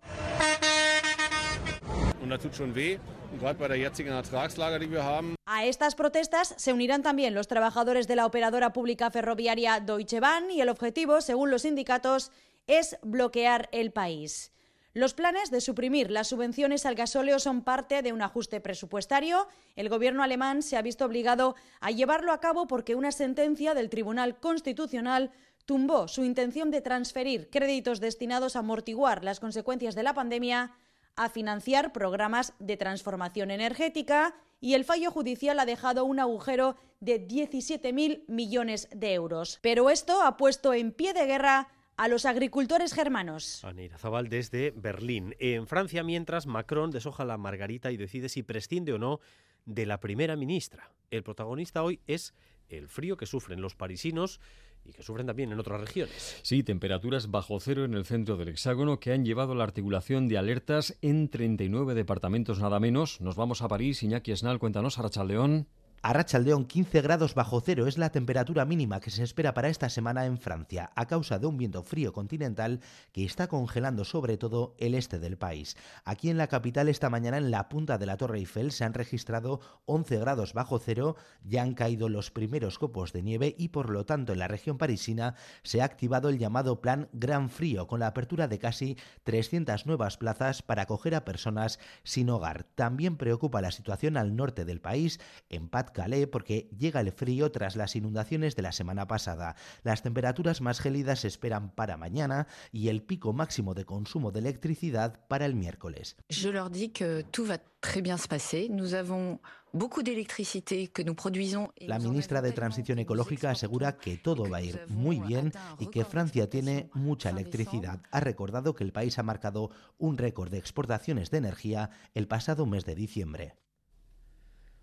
A estas protestas se unirán también los trabajadores de la operadora pública ferroviaria Deutsche Bahn y el objetivo, según los sindicatos, es bloquear el país. Los planes de suprimir las subvenciones al gasóleo son parte de un ajuste presupuestario. El gobierno alemán se ha visto obligado a llevarlo a cabo porque una sentencia del Tribunal Constitucional tumbó su intención de transferir créditos destinados a amortiguar las consecuencias de la pandemia a financiar programas de transformación energética y el fallo judicial ha dejado un agujero de 17.000 millones de euros. Pero esto ha puesto en pie de guerra a los agricultores germanos. Aneira Zabal desde Berlín. En Francia, mientras Macron deshoja la margarita y decide si prescinde o no de la primera ministra. El protagonista hoy es el frío que sufren los parisinos y que sufren también en otras regiones. Sí, temperaturas bajo cero en el centro del hexágono que han llevado a la articulación de alertas en 39 departamentos nada menos. Nos vamos a París. Iñaki Esnal, cuéntanos, Arachaldeón. A Rachaldeón 15 grados bajo cero es la temperatura mínima que se espera para esta semana en Francia, a causa de un viento frío continental que está congelando sobre todo el este del país. Aquí en la capital esta mañana en la punta de la Torre Eiffel se han registrado 11 grados bajo cero, ya han caído los primeros copos de nieve y por lo tanto en la región parisina se ha activado el llamado plan Gran Frío con la apertura de casi 300 nuevas plazas para acoger a personas sin hogar. También preocupa la situación al norte del país, en Pat Calais porque llega el frío tras las inundaciones de la semana pasada. Las temperaturas más gélidas se esperan para mañana y el pico máximo de consumo de electricidad para el miércoles. Je leur dis que tout va très bien se passer. Nous avons beaucoup d'électricité que nous produisons. La ministra de Transición Ecológica asegura que todo va a ir muy bien y que Francia tiene mucha electricidad. Ha recordado que el país ha marcado un récord de exportaciones de energía el pasado mes de diciembre.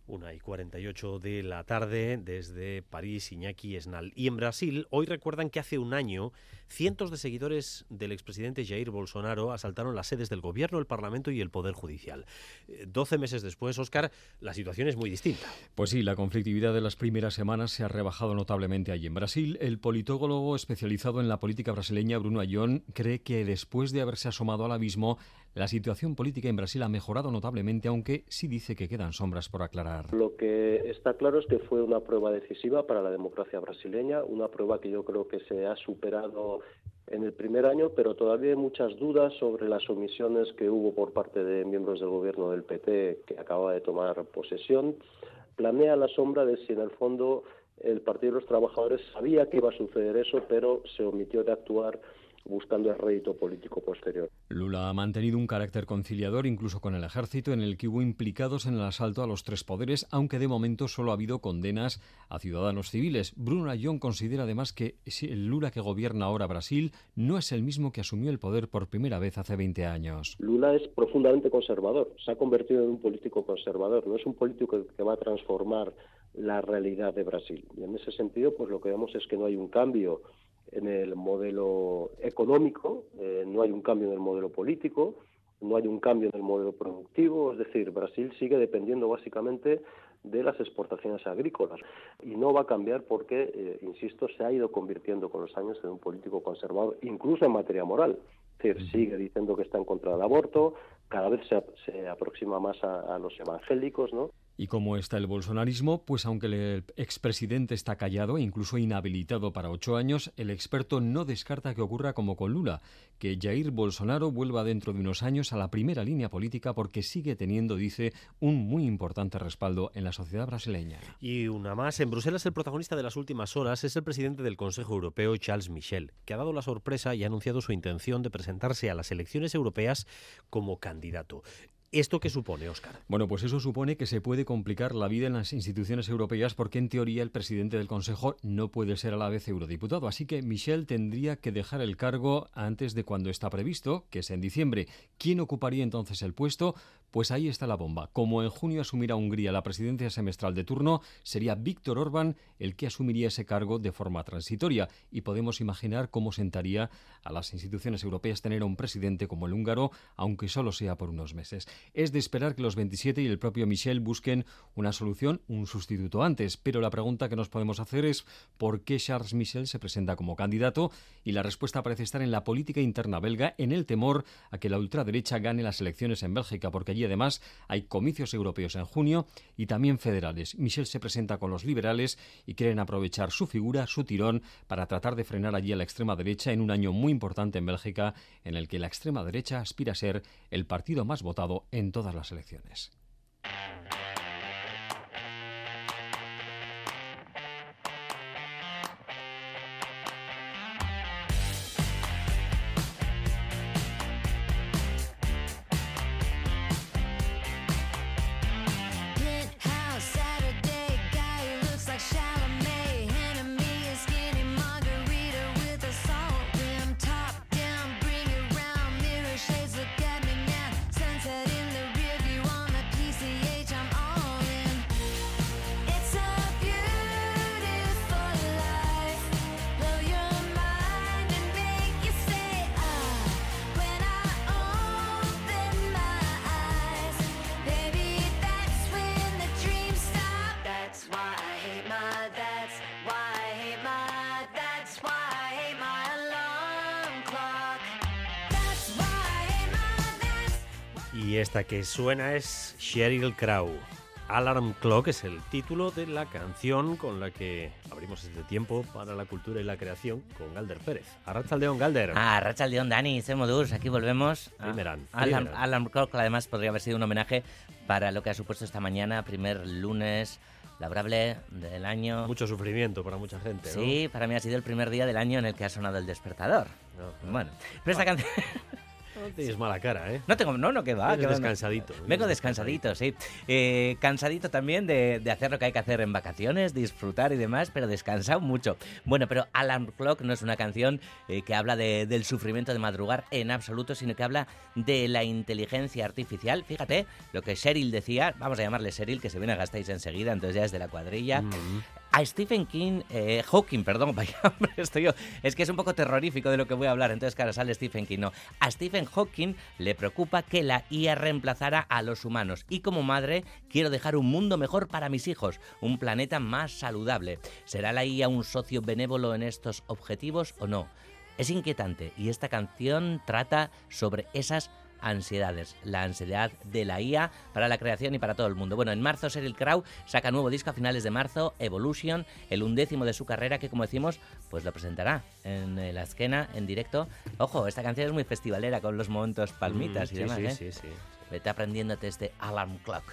Una y 48 de la tarde desde París, Iñaki Esnal. Y en Brasil, hoy recuerdan que hace un año cientos de seguidores del expresidente Jair Bolsonaro asaltaron las sedes del gobierno, el parlamento y el poder judicial. Eh, Doce meses después, Óscar, la situación es muy distinta. Pues sí, la conflictividad de las primeras semanas se ha rebajado notablemente allí en Brasil. El politólogo especializado en la política brasileña, Bruno Ayón, cree que después de haberse asomado al abismo, la situación política en Brasil ha mejorado notablemente, aunque sí dice que quedan sombras por aclarar. Lo que está claro es que fue una prueba decisiva para la democracia brasileña, una prueba que yo creo que se ha superado en el primer año, pero todavía hay muchas dudas sobre las omisiones que hubo por parte de miembros del gobierno del PT que acaba de tomar posesión. Planea la sombra de si en el fondo el Partido de los Trabajadores sabía que iba a suceder eso, pero se omitió de actuar buscando el rédito político posterior. Lula ha mantenido un carácter conciliador incluso con el ejército en el que hubo implicados en el asalto a los tres poderes, aunque de momento solo ha habido condenas a ciudadanos civiles. Bruno Ayón considera además que el Lula que gobierna ahora Brasil no es el mismo que asumió el poder por primera vez hace 20 años. Lula es profundamente conservador, se ha convertido en un político conservador, no es un político que va a transformar la realidad de Brasil. Y en ese sentido, pues lo que vemos es que no hay un cambio en el modelo económico, eh, no hay un cambio en el modelo político, no hay un cambio en el modelo productivo, es decir, Brasil sigue dependiendo básicamente de las exportaciones agrícolas y no va a cambiar porque, eh, insisto, se ha ido convirtiendo con los años en un político conservador, incluso en materia moral. Es decir, sigue diciendo que está en contra del aborto, cada vez se, aproxima más a, a los evangélicos, ¿no? Y cómo está el bolsonarismo, pues aunque el expresidente está callado e incluso inhabilitado para ocho años, el experto no descarta que ocurra como con Lula, que Jair Bolsonaro vuelva dentro de unos años a la primera línea política porque sigue teniendo, dice, un muy importante respaldo en la sociedad brasileña. Y una más, en Bruselas el protagonista de las últimas horas es el presidente del Consejo Europeo, Charles Michel, que ha dado la sorpresa y ha anunciado su intención de presentarse a las elecciones europeas como candidato. ¿Esto qué supone, Óscar? Bueno, pues eso supone que se puede complicar la vida en las instituciones europeas porque en teoría el presidente del Consejo no puede ser a la vez eurodiputado. Así que Michel tendría que dejar el cargo antes de cuando está previsto, que es en diciembre. ¿Quién ocuparía entonces el puesto? Pues ahí está la bomba. Como en junio asumirá Hungría la presidencia semestral de turno, sería Víctor Orbán el que asumiría ese cargo de forma transitoria. Y podemos imaginar cómo sentaría a las instituciones europeas tener a un presidente como el húngaro, aunque solo sea por unos meses. Es de esperar que los 27 y el propio Michel busquen una solución, un sustituto antes. Pero la pregunta que nos podemos hacer es ¿por qué Charles Michel se presenta como candidato? Y la respuesta parece estar en la política interna belga, en el temor a que la ultraderecha gane las elecciones en Bélgica, porque allí además hay comicios europeos en junio y también federales. Michel se presenta con los liberales y quieren aprovechar su figura, su tirón, para tratar de frenar allí a la extrema derecha en un año muy importante en Bélgica, en el que la extrema derecha aspira a ser el partido más votado en todas las elecciones. Y esta que suena es Sheryl Crow. Alarm Clock es el título de la canción con la que abrimos este tiempo para la cultura y la creación con Galder Pérez. Arrachaldeón, Galder. Ah, Arrachaldeón, Dani, Semodus, aquí volvemos. Primeran, Alarm, Alarm Clock, además podría haber sido un homenaje para lo que ha supuesto esta mañana, primer lunes laborable del año. Mucho sufrimiento para mucha gente, ¿no? Sí, para mí ha sido el primer día del año en el que ha sonado el despertador. Bueno, pero esta canción... No tienes mala cara, ¿eh? No tengo, no, no, que va. Que descansadito. Vengo descansadito, sí. Eh, cansadito también de, hacer lo que hay que hacer en vacaciones, disfrutar y demás, pero descansado mucho. Bueno, pero Alarm Clock no es una canción eh, que habla del sufrimiento de madrugar en absoluto, sino que habla de la inteligencia artificial. Fíjate lo que Cheryl decía, vamos a llamarle Cheryl, que se viene a gastáis enseguida, entonces ya es de la cuadrilla. Mm a Stephen King, eh, Hawking, perdón, vaya hombre, estoy yo. Es que es un poco terrorífico de lo que voy a hablar, entonces, claro, sale Stephen King. No, a Stephen Hawking le preocupa que la IA reemplazara a los humanos. Y como madre, quiero dejar un mundo mejor para mis hijos, un planeta más saludable. ¿Será la IA un socio benévolo en estos objetivos o no? Es inquietante y esta canción trata sobre esas ansiedades, la ansiedad de la IA para la creación y para todo el mundo. Bueno, en marzo Sheryl Crow saca nuevo disco a finales de marzo, Evolution, el undécimo de su carrera que como decimos, pues lo presentará en la esquena, en directo. Ojo, esta canción es muy festivalera con los momentos palmitas y demás, sí, ¿eh? Sí, sí, Vete aprendiéndote este Alarm Clock.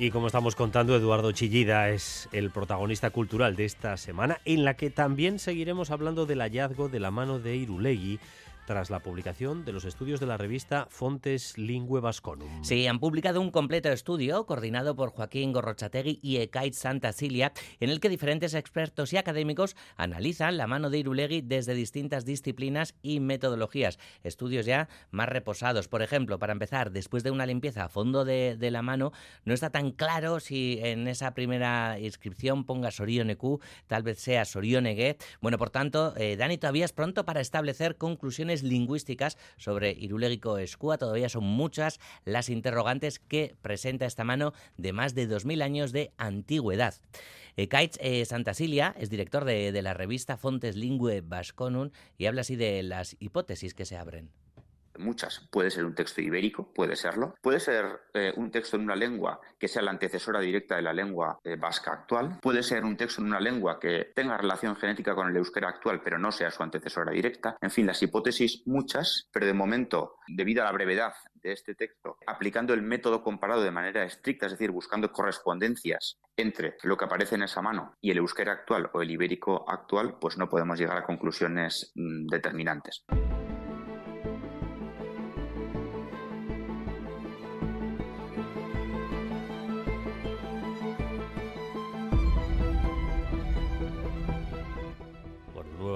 Y como estamos contando, Eduardo Chillida es el protagonista cultural de esta semana, en la que también seguiremos hablando del hallazgo de la mano de Irulegui tras la publicación de los estudios de la revista Fontes Lingue Vasconum. Sí, han publicado un completo estudio coordinado por Joaquín Gorrochategui y Ekait Santa Cilia, en el que diferentes expertos y académicos analizan la mano de Irulegui desde distintas disciplinas y metodologías. Estudios ya más reposados. Por ejemplo, para empezar, después de una limpieza a fondo de, de la mano, no está tan claro si en esa primera inscripción ponga Sorioneku, tal vez sea Sorionegue. Bueno, por tanto, eh, Dani, todavía es pronto para establecer conclusiones lingüísticas sobre Irulegiko Escúa. Todavía son muchas las interrogantes que presenta esta mano de más de 2.000 años de antigüedad. Eh, Kaitz eh, Santasilia es director de, de la revista Fontes Lingue Vasconum y habla así de las hipótesis que se abren muchas. Puede ser un texto ibérico, puede serlo. Puede ser eh, un texto en una lengua que sea la antecesora directa de la lengua eh, vasca actual. Puede ser un texto en una lengua que tenga relación genética con el euskera actual, pero no sea su antecesora directa. En fin, las hipótesis muchas, pero de momento, debido a la brevedad de este texto, aplicando el método comparado de manera estricta, es decir, buscando correspondencias entre lo que aparece en esa mano y el euskera actual o el ibérico actual, pues no podemos llegar a conclusiones mm, determinantes.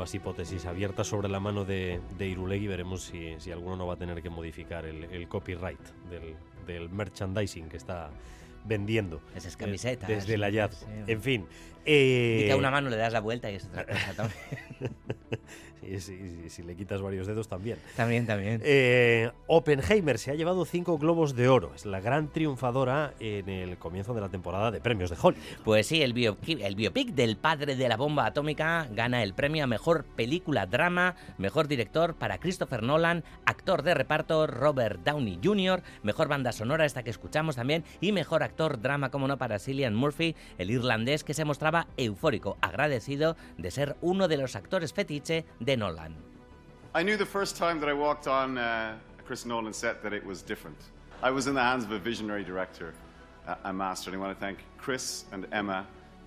Nuevas hipótesis abiertas sobre la mano de, de Irulegui. Veremos si, si, alguno no va a tener que modificar el, el copyright del, del, merchandising que está vendiendo. Esas camisetas. Eh, desde el hallazgo. Sí. En fin. Eh... Y que a una mano le das la vuelta y es otra cosa también. si, le quitas varios dedos también. También, también. Eh, Oppenheimer se ha llevado cinco globos de oro. Es la gran triunfadora en el comienzo de la temporada de premios de Hollywood. Pues sí, el biopic, el biopic del padre de la bomba atómica gana el premio a mejor película drama, mejor director para Christopher Nolan, actor de reparto Robert Downey Jr., mejor banda sonora, esta que escuchamos también, y mejor actor drama, como no, para Cillian Murphy, el irlandés que se mostraba eufórico, agradecido de ser uno de los actores fetiche de Nolan. I knew the first time that I walked on uh, a Chris Nolan set that it was different. I was in the hands of a visionary director, uh, a master, and I want to thank Chris and Emma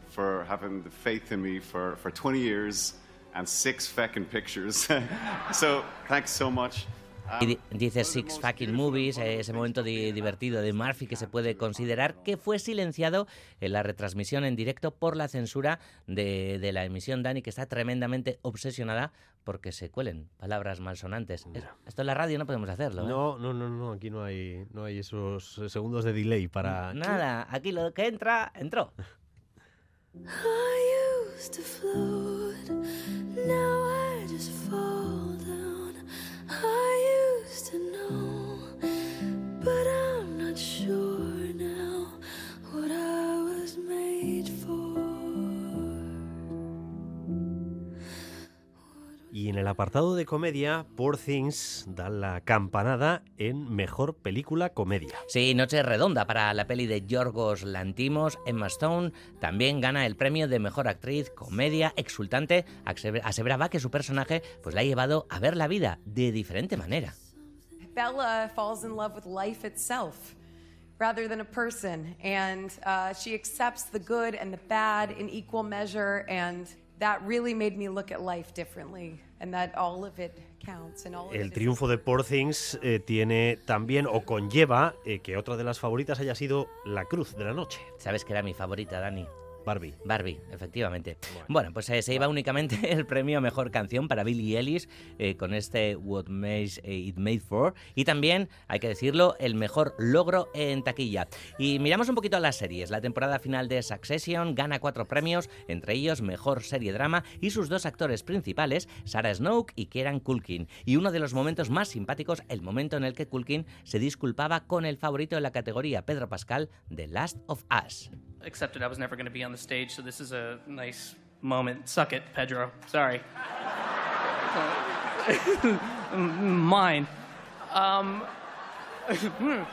for having the faith in me for, for 20 years and six feckin' pictures. so, thanks so much. Y dice Six Fucking Movies, ese momento di divertido de Murphy que se puede considerar que fue silenciado en la retransmisión en directo por la censura de, de la emisión Dani, que está tremendamente obsesionada porque se cuelen palabras malsonantes. Mira. Esto en la radio no podemos hacerlo. ¿eh? No, no, no, no, aquí no hay, no hay esos segundos de delay para... Nada, aquí lo que entra, entró. I used to float, now I just fall down. I Y en el apartado de comedia, Poor Things da la campanada en Mejor Película Comedia. Sí, noche redonda para la peli de Yorgos Lantimos. Emma Stone también gana el premio de Mejor Actriz Comedia Exultante. Aseveraba que su personaje pues, la ha llevado a ver la vida de diferente manera. Bella falls in love with life itself rather than a person, and uh, she accepts the good and the bad in equal measure, and that really made me look at life differently, and that all of it counts. And all of El it triunfo de Poor Things eh, tiene también o conlleva eh, que otra de las favoritas haya sido La Cruz de la Noche. Sabes que era mi favorita, Dani. Barbie. Barbie, efectivamente. Bueno, bueno pues eh, se iba únicamente el premio a Mejor Canción para Billie Ellis eh, con este What Makes It Made For. Y también, hay que decirlo, el mejor logro en taquilla. Y miramos un poquito a las series. La temporada final de Succession gana cuatro premios, entre ellos Mejor Serie Drama y sus dos actores principales, Sarah Snoke y Kieran Culkin. Y uno de los momentos más simpáticos, el momento en el que Culkin se disculpaba con el favorito de la categoría, Pedro Pascal, de Last of Us. accepted I was never going to be on the stage, so this is a nice moment. Suck it, Pedro. Sorry. Mine. Um,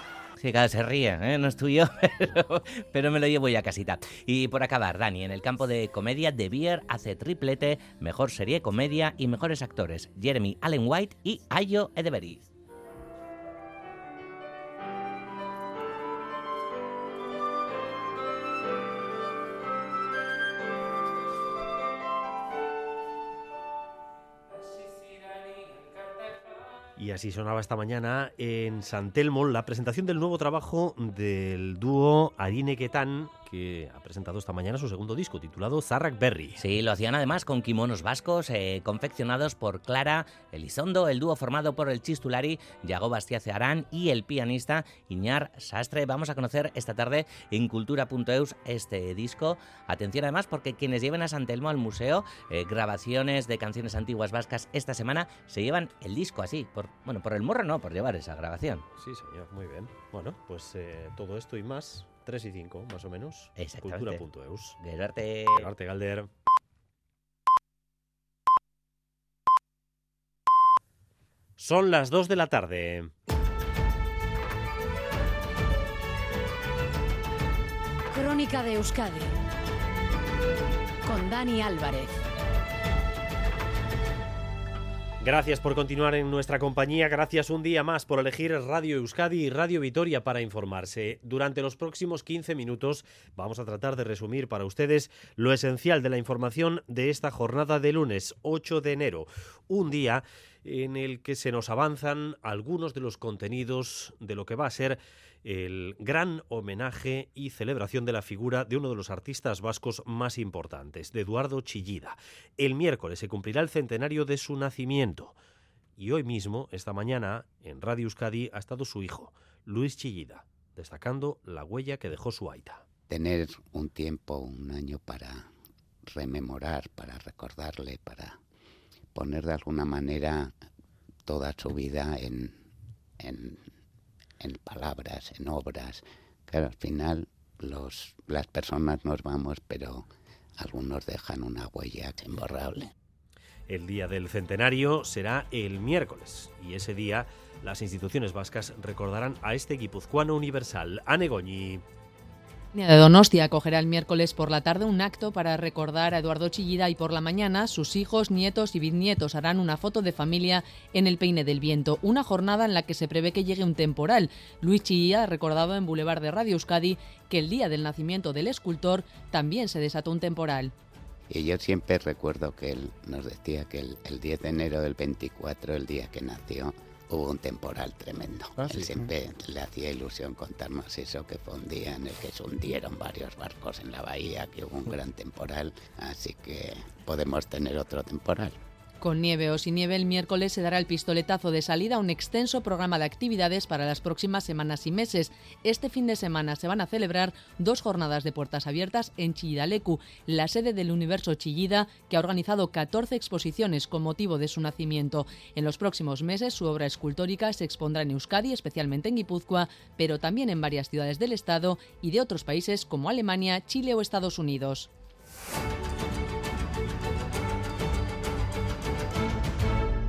se ríe, ¿eh? no es tuyo, pero, pero, me lo llevo ya casita. Y por acabar, Dani, en el campo de comedia, De Beer hace triplete, mejor serie comedia y mejores actores, Jeremy Allen White y Ayo Edevery. Así sonaba esta mañana en San Telmo la presentación del nuevo trabajo del dúo Arine Ketan, que ha presentado esta mañana su segundo disco titulado Zarrak Berry. Sí, lo hacían además con kimonos vascos eh, confeccionados por Clara Elizondo, el dúo formado por el chistulari Yago Bastiace Arán y el pianista Iñar Sastre. Vamos a conocer esta tarde en cultura.eus este disco. Atención además porque quienes lleven a San Telmo al museo eh, grabaciones de canciones antiguas vascas esta semana se llevan el disco así, por, bueno, por el morro no, por llevar esa grabación. Sí, señor, muy bien. Bueno, pues eh, todo esto y más 3 y 5, más o menos. Exactamente. Cultura.eus. Gerarte. Gerarte Galder. Son las 2 de la tarde. Crónica de Euskadi. Con Dani Álvarez. Gracias por continuar en nuestra compañía, gracias un día más por elegir Radio Euskadi y Radio Vitoria para informarse. Durante los próximos 15 minutos vamos a tratar de resumir para ustedes lo esencial de la información de esta jornada de lunes 8 de enero, un día en el que se nos avanzan algunos de los contenidos de lo que va a ser el gran homenaje y celebración de la figura de uno de los artistas vascos más importantes, de Eduardo Chillida. El miércoles se cumplirá el centenario de su nacimiento. Y hoy mismo, esta mañana, en Radio Euskadi ha estado su hijo, Luis Chillida, destacando la huella que dejó su aita. Tener un tiempo, un año para rememorar, para recordarle, para poner de alguna manera toda su vida en, en en palabras, en obras. Claro, al final las personas nos vamos, pero algunos dejan una huella imborrable. El día del centenario será el miércoles y ese día las instituciones vascas recordarán a este guipuzcoano universal, Anegoñi de Donostia acogerá el miércoles por la tarde un acto para recordar a Eduardo Chillida y por la mañana sus hijos, nietos y bisnietos harán una foto de familia en el Peine del Viento, una jornada en la que se prevé que llegue un temporal. Luis Chillida ha recordado en Boulevard de Radio Euskadi que el día del nacimiento del escultor también se desató un temporal. Y yo siempre recuerdo que él nos decía que el, el 10 de enero del 24, el día que nació, hubo un temporal tremendo. Ah, Él sí, siempre le hacía ilusión contarnos eso, que fue un día en el que se hundieron varios barcos en la bahía, que hubo un gran temporal, así que podemos tener otro temporal. Con nieve o sin nieve, el miércoles se dará el pistoletazo de salida a un extenso programa de actividades para las próximas semanas y meses. Este fin de semana se van a celebrar dos jornadas de puertas abiertas en Chillidalecu, la sede del Universo Chillida, que ha organizado 14 exposiciones con motivo de su nacimiento. En los próximos meses, su obra escultórica se expondrá en Euskadi, especialmente en Guipúzcoa, pero también en varias ciudades del Estado y de otros países como Alemania, Chile o Estados Unidos.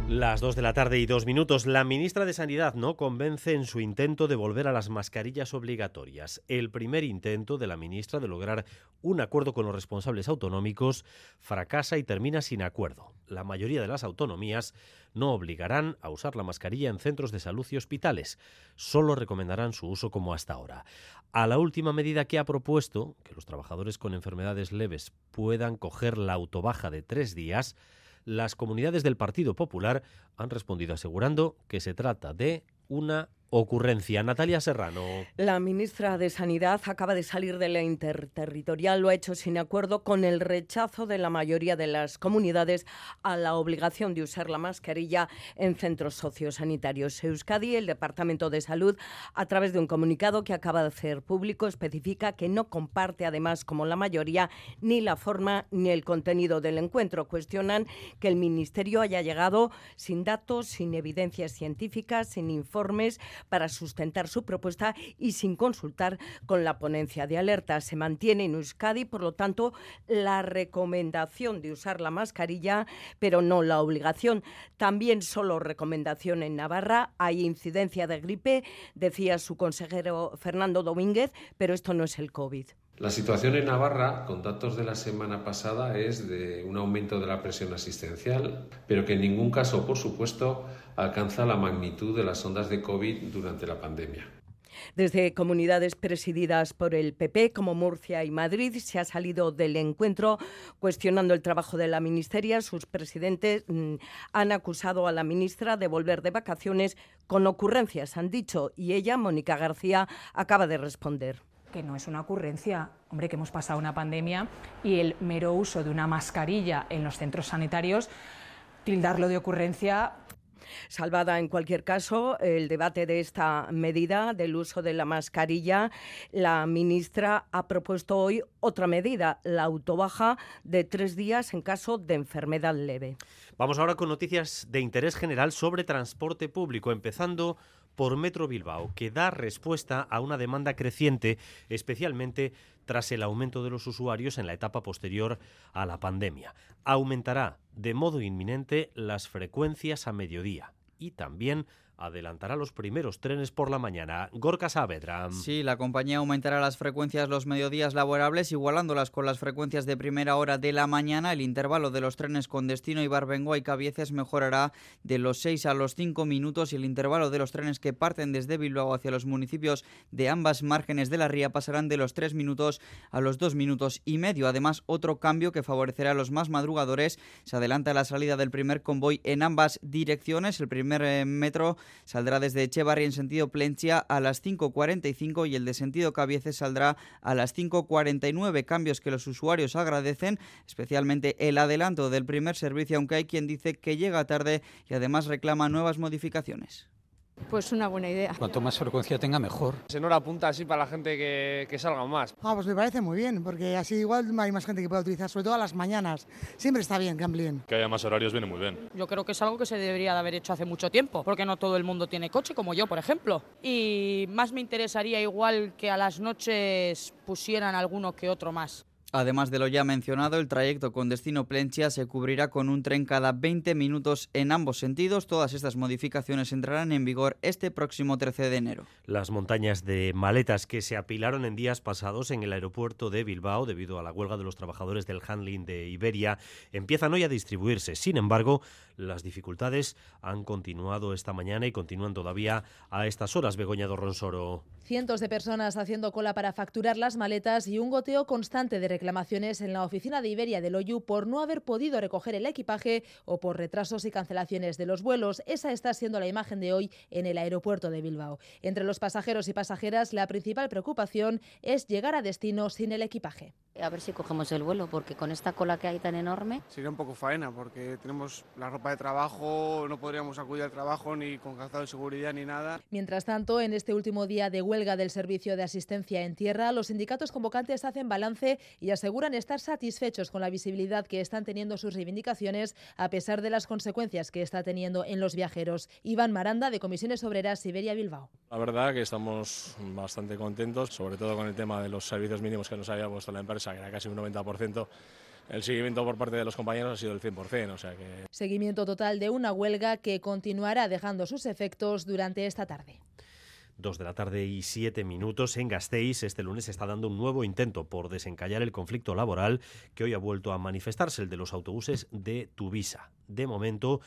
Las 2 de la tarde y dos minutos. La ministra de Sanidad no convence en su intento de volver a las mascarillas obligatorias. El primer intento de la ministra de lograr un acuerdo con los responsables autonómicos fracasa y termina sin acuerdo. La mayoría de las autonomías no obligarán a usar la mascarilla en centros de salud y hospitales. Solo recomendarán su uso como hasta ahora. A la última medida que ha propuesto, que los trabajadores con enfermedades leves puedan coger la autobaja de tres días, las comunidades del Partido Popular han respondido asegurando que se trata de una ocurrencia. Natalia Serrano. La ministra de Sanidad acaba de salir de la interterritorial, lo ha hecho sin acuerdo con el rechazo de la mayoría de las comunidades a la obligación de usar la mascarilla en centros sociosanitarios. Euskadi, el Departamento de Salud, a través de un comunicado que acaba de hacer público, especifica que no comparte, además, como la mayoría, ni la forma ni el contenido del encuentro. Cuestionan que el Ministerio haya llegado sin datos, sin evidencias científicas, sin informes para sustentar su propuesta y sin consultar con la ponencia de alerta. Se mantiene en Euskadi, por lo tanto, la recomendación de usar la mascarilla, pero no la obligación. También solo recomendación en Navarra. Hay incidencia de gripe, decía su consejero Fernando Domínguez, pero esto no es el COVID. La situación en Navarra, con datos de la semana pasada, es de un aumento de la presión asistencial, pero que en ningún caso, por supuesto, alcanza la magnitud de las ondas de COVID durante la pandemia. Desde comunidades presididas por el PP como Murcia y Madrid se ha salido del encuentro cuestionando el trabajo de la ministeria. Sus presidentes mm, han acusado a la ministra de volver de vacaciones con ocurrencias, han dicho, y ella, Mónica García, acaba de responder que no es una ocurrencia. Hombre, que hemos pasado una pandemia y el mero uso de una mascarilla en los centros sanitarios, tildarlo de ocurrencia Salvada en cualquier caso el debate de esta medida del uso de la mascarilla, la ministra ha propuesto hoy otra medida, la autobaja de tres días en caso de enfermedad leve. Vamos ahora con noticias de interés general sobre transporte público, empezando por Metro Bilbao, que da respuesta a una demanda creciente, especialmente tras el aumento de los usuarios en la etapa posterior a la pandemia. Aumentará de modo inminente las frecuencias a mediodía y también adelantará los primeros trenes por la mañana. Gorka Saavedra. Sí, la compañía aumentará las frecuencias los mediodías laborables, igualándolas con las frecuencias de primera hora de la mañana. El intervalo de los trenes con destino Ibarbengoa y Cabieces mejorará de los 6 a los 5 minutos y el intervalo de los trenes que parten desde Bilbao hacia los municipios de ambas márgenes de la ría pasarán de los 3 minutos a los 2 minutos y medio. Además, otro cambio que favorecerá a los más madrugadores. Se adelanta la salida del primer convoy en ambas direcciones. El primer eh, metro saldrá desde Echevarri en sentido Plencia a las 5.45 y el de sentido Cabieces saldrá a las 5.49. Cambios que los usuarios agradecen, especialmente el adelanto del primer servicio, aunque hay quien dice que llega tarde y además reclama nuevas modificaciones. Pues una buena idea. Cuanto más frecuencia tenga, mejor. Se no la apunta así para la gente que, que, salga más. Ah, pues me parece muy bien, porque así igual hay más gente que pueda utilizar, sobre todo a las mañanas. Siempre está bien que amplíen. Que haya más horarios viene muy bien. Yo creo que es algo que se debería de haber hecho hace mucho tiempo, porque no todo el mundo tiene coche, como yo, por ejemplo. Y más me interesaría igual que a las noches pusieran alguno que otro más. Además de lo ya mencionado, el trayecto con destino Plencia se cubrirá con un tren cada 20 minutos en ambos sentidos. Todas estas modificaciones entrarán en vigor este próximo 13 de enero. Las montañas de maletas que se apilaron en días pasados en el aeropuerto de Bilbao debido a la huelga de los trabajadores del handling de Iberia empiezan hoy a distribuirse. Sin embargo, las dificultades han continuado esta mañana y continúan todavía a estas horas, Begoña Dorronsoro. Cientos de personas haciendo cola para facturar las maletas y un goteo constante de reclamaciones en la oficina de Iberia del Oyu por no haber podido recoger el equipaje o por retrasos y cancelaciones de los vuelos. Esa está siendo la imagen de hoy en el aeropuerto de Bilbao. Entre los pasajeros y pasajeras, la principal preocupación es llegar a destino sin el equipaje. A ver si cogemos el vuelo, porque con esta cola que hay tan enorme. Sería un poco faena, porque tenemos la ropa de trabajo, no podríamos acudir al trabajo ni con calzado de seguridad ni nada. Mientras tanto, en este último día de huelga del Servicio de Asistencia en Tierra, los sindicatos convocantes hacen balance y aseguran estar satisfechos con la visibilidad que están teniendo sus reivindicaciones, a pesar de las consecuencias que está teniendo en los viajeros. Iván Maranda, de Comisiones Obreras Siberia Bilbao. La verdad que estamos bastante contentos, sobre todo con el tema de los servicios mínimos que nos había puesto la empresa que era casi un 90%. El seguimiento por parte de los compañeros ha sido el 100%, o sea que... Seguimiento total de una huelga que continuará dejando sus efectos durante esta tarde. Dos de la tarde y siete minutos en Gasteiz. Este lunes se está dando un nuevo intento por desencallar el conflicto laboral que hoy ha vuelto a manifestarse, el de los autobuses de Tuvisa. De momento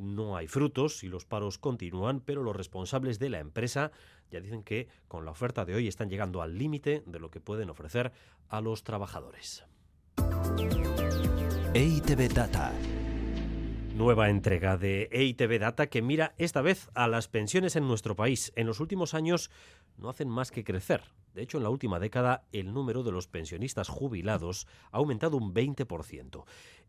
no hay frutos y los paros continúan, pero los responsables de la empresa ya dicen que con la oferta de hoy están llegando al límite de lo que pueden ofrecer a los trabajadores. EITB Data. Nueva entrega de EITB Data que mira esta vez a las pensiones en nuestro país. En los últimos años no hacen más que crecer. De hecho, en la última década el número de los pensionistas jubilados ha aumentado un 20%.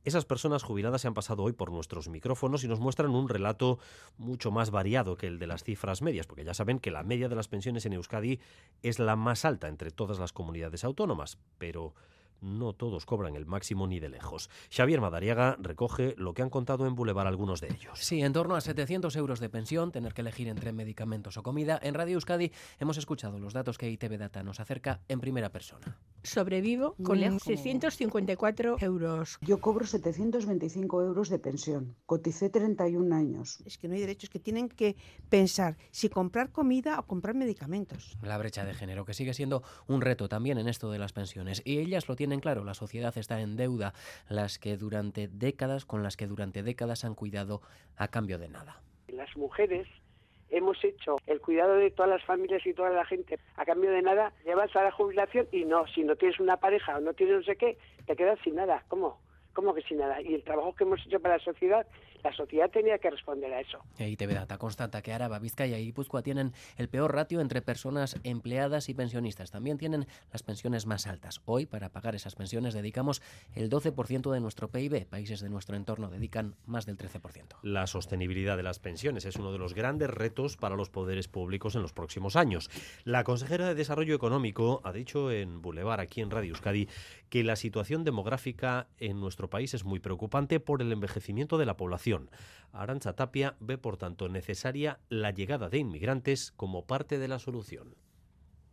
Esas personas jubiladas se han pasado hoy por nuestros micrófonos y nos muestran un relato mucho más variado que el de las cifras medias, porque ya saben que la media de las pensiones en Euskadi es la más alta entre todas las comunidades autónomas, pero no todos cobran el máximo ni de lejos. Xavier Madariaga recoge lo que han contado en Boulevard algunos de ellos. Sí, en torno a 700 euros de pensión, tener que elegir entre medicamentos o comida. En Radio Euskadi hemos escuchado los datos que ITV Data nos acerca en primera persona. Sobrevivo con 654 euros. Yo cobro 725 euros de pensión. Coticé 31 años. Es que no hay derechos que tienen que pensar si comprar comida o comprar medicamentos. La brecha de género, que sigue siendo un reto también en esto de las pensiones. Y ellas lo tienen claro, la sociedad está en deuda, las que durante décadas, con las que durante décadas han cuidado a cambio de nada. Las mujeres hemos hecho el cuidado de todas las familias y toda la gente a cambio de nada, llevas a la jubilación y no, si no tienes una pareja o no tienes no sé qué, te quedas sin nada. ¿Cómo? ¿Cómo que sin nada? Y el trabajo que hemos hecho para la sociedad la sociedad tenía que responder a eso. ITV Data constata que Araba, Vizcaya y Guipúzcoa tienen el peor ratio entre personas empleadas y pensionistas. También tienen las pensiones más altas. Hoy, para pagar esas pensiones, dedicamos el 12% de nuestro PIB. Países de nuestro entorno dedican más del 13%. La sostenibilidad de las pensiones es uno de los grandes retos para los poderes públicos en los próximos años. La consejera de Desarrollo Económico ha dicho en Boulevard, aquí en Radio Euskadi, que la situación demográfica en nuestro país es muy preocupante por el envejecimiento de la población. Arancha Tapia ve, por tanto, necesaria la llegada de inmigrantes como parte de la solución.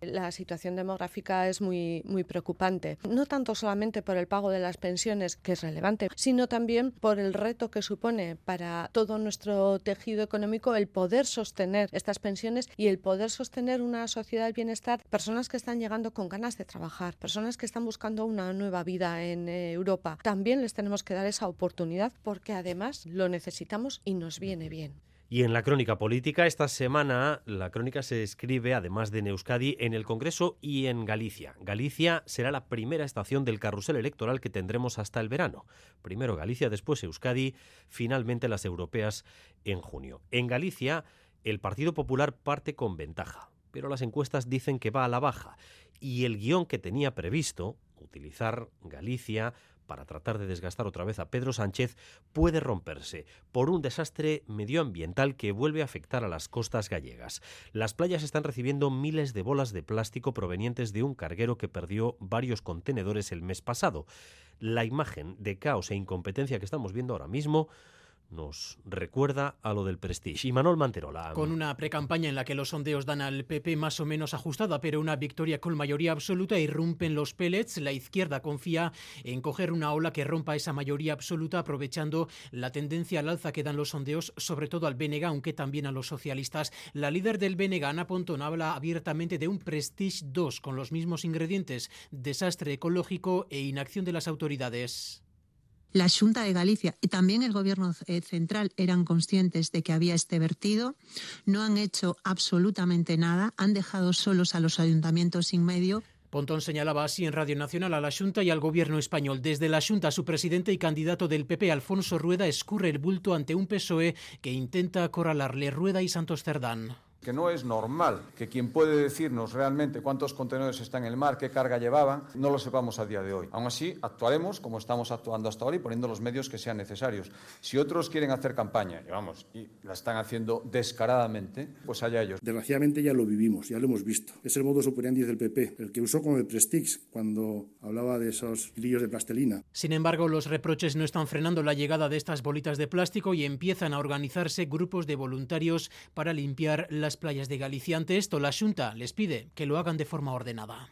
La situación demográfica es muy, muy preocupante, no tanto solamente por el pago de las pensiones, que es relevante, sino también por el reto que supone para todo nuestro tejido económico el poder sostener estas pensiones y el poder sostener una sociedad del bienestar, personas que están llegando con ganas de trabajar, personas que están buscando una nueva vida en eh, Europa. También les tenemos que dar esa oportunidad porque además lo necesitamos y nos viene bien. Y en la crónica política, esta semana la crónica se escribe, además de en Euskadi, en el Congreso y en Galicia. Galicia será la primera estación del carrusel electoral que tendremos hasta el verano. Primero Galicia, después Euskadi, finalmente las europeas en junio. En Galicia, el Partido Popular parte con ventaja, pero las encuestas dicen que va a la baja. Y el guion que tenía previsto, utilizar Galicia para tratar de desgastar otra vez a Pedro Sánchez puede romperse por un desastre medioambiental que vuelve a afectar a las costas gallegas. Las playas están recibiendo miles de bolas de plástico provenientes de un carguero que perdió varios contenedores el mes pasado. La imagen de caos e incompetencia que estamos viendo ahora mismo nos recuerda a lo del Prestige. Y Manuel Manterola. Con una precampaña en la que los sondeos dan al PP más o menos ajustada, pero una victoria con mayoría absoluta, irrumpen los pellets. La izquierda confía en coger una ola que rompa esa mayoría absoluta, aprovechando la tendencia al alza que dan los sondeos, sobre todo al BNG, aunque también a los socialistas. La líder del BNG, Ana Pontón, habla abiertamente de un Prestige 2 con los mismos ingredientes, desastre ecológico e inacción de las autoridades la Junta de Galicia y también el Gobierno eh, central eran conscientes de que había este vertido, no han hecho absolutamente nada, han dejado solos a los ayuntamientos sin medio. Pontón señalaba así en Radio Nacional a la Junta y al Gobierno español. Desde la Junta, su presidente y candidato del PP, Alfonso Rueda, escurre el bulto ante un PSOE que intenta acorralarle Rueda y Santos Cerdán que no es normal que quien puede decirnos realmente cuántos contenedores están en el mar, qué carga llevaban, no lo sepamos a día de hoy. Aún así, actuaremos como estamos actuando hasta ahora y poniendo los medios que sean necesarios. Si otros quieren hacer campaña, y vamos, y la están haciendo descaradamente, pues allá ellos. Desgraciadamente ya lo vivimos, ya lo hemos visto. Es el modo operandi del PP, el que usó como el Prestige cuando hablaba de esos líos de plastelina. Sin embargo, los reproches no están frenando la llegada de estas bolitas de plástico y empiezan a organizarse grupos de voluntarios para limpiar las playas de Galicia. Ante esto, la Junta les pide que lo hagan de forma ordenada.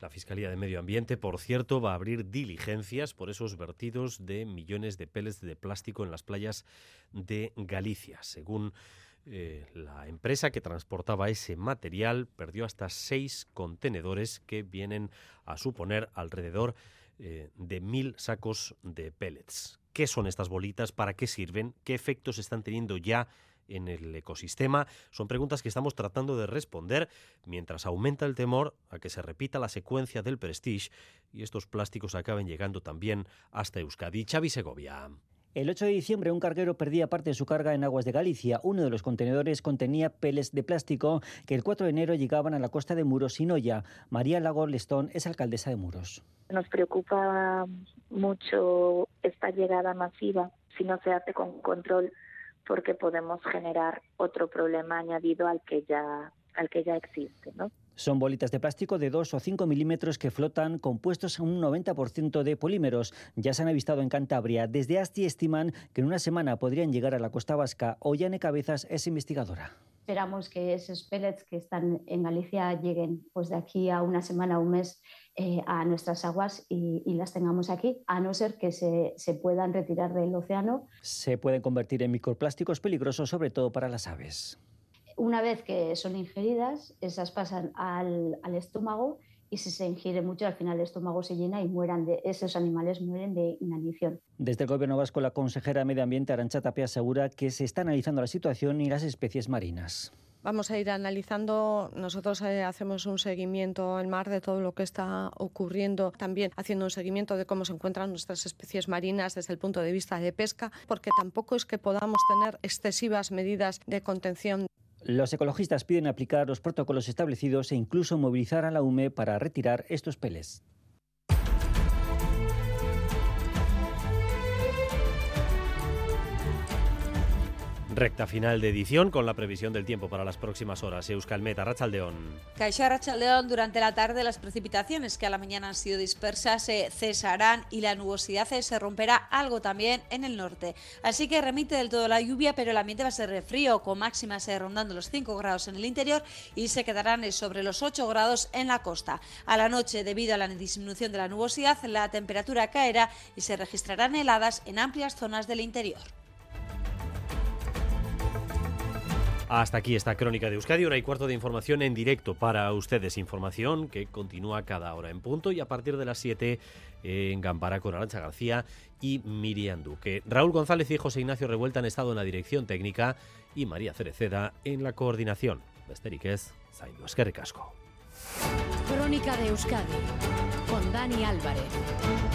La Fiscalía de Medio Ambiente, por cierto, va a abrir diligencias por esos vertidos de millones de pellets de plástico en las playas de Galicia. Según eh, la empresa que transportaba ese material, perdió hasta seis contenedores que vienen a suponer alrededor eh, de mil sacos de pellets. ¿Qué son estas bolitas? ¿Para qué sirven? ¿Qué efectos están teniendo ya en el ecosistema? Son preguntas que estamos tratando de responder mientras aumenta el temor a que se repita la secuencia del Prestige y estos plásticos acaben llegando también hasta Euskadi. Xavi Segovia. El 8 de diciembre un carguero perdía parte de su carga en aguas de Galicia. Uno de los contenedores contenía peles de plástico que el 4 de enero llegaban a la costa de Muros y Noya. María Lago Lestón es alcaldesa de Muros. Nos preocupa mucho esta llegada masiva si no se hace con control porque podemos generar otro problema añadido al que ya al que ya existe, ¿no? Son bolitas de plástico de 2 o 5 milímetros que flotan compuestos en un 90% de polímeros. Ya se han avistado en Cantabria. Desde Asti estiman que en una semana podrían llegar a la costa vasca. Ollane Cabezas es investigadora. Esperamos que esos pellets que están en Galicia lleguen pues de aquí a una semana o un mes eh, a nuestras aguas y, y, las tengamos aquí, a no ser que se, se, puedan retirar del océano. Se pueden convertir en microplásticos peligrosos, sobre todo para las aves. Una vez que son ingeridas, esas pasan al, al estómago y si se ingiere mucho al final el estómago se llena y mueran de, esos animales mueren de inanición. Desde el Gobierno vasco, la consejera de Medio Ambiente, Arancha Tapia, asegura que se está analizando la situación y las especies marinas. Vamos a ir analizando, nosotros eh, hacemos un seguimiento en mar de todo lo que está ocurriendo, también haciendo un seguimiento de cómo se encuentran nuestras especies marinas desde el punto de vista de pesca, porque tampoco es que podamos tener excesivas medidas de contención. Los ecologistas piden aplicar los protocolos establecidos e incluso movilizar a la UME para retirar estos peles. Recta final de edición con la previsión del tiempo para las próximas horas. Euskalmet, Rachaldeón. Caixa Rachaldeón, durante la tarde las precipitaciones que a la mañana han sido dispersas se cesarán y la nubosidad se romperá algo también en el norte. Así que remite del todo la lluvia, pero el ambiente va a ser frío, con máximas rondando los 5 grados en el interior y se quedarán sobre los 8 grados en la costa. A la noche, debido a la disminución de la nubosidad, la temperatura caerá y se registrarán heladas en amplias zonas del interior. Hasta aquí esta crónica de Euskadi, hora y cuarto de información en directo para ustedes. Información que continúa cada hora en punto y a partir de las 7 en Gampara con Arancha García y Miriam Duque. Raúl González y José Ignacio Revuelta han estado en la dirección técnica y María Cereceda en la coordinación. Besteriquez, Zaindu Esquerri Casco. Crónica de Euskadi con Dani Álvarez.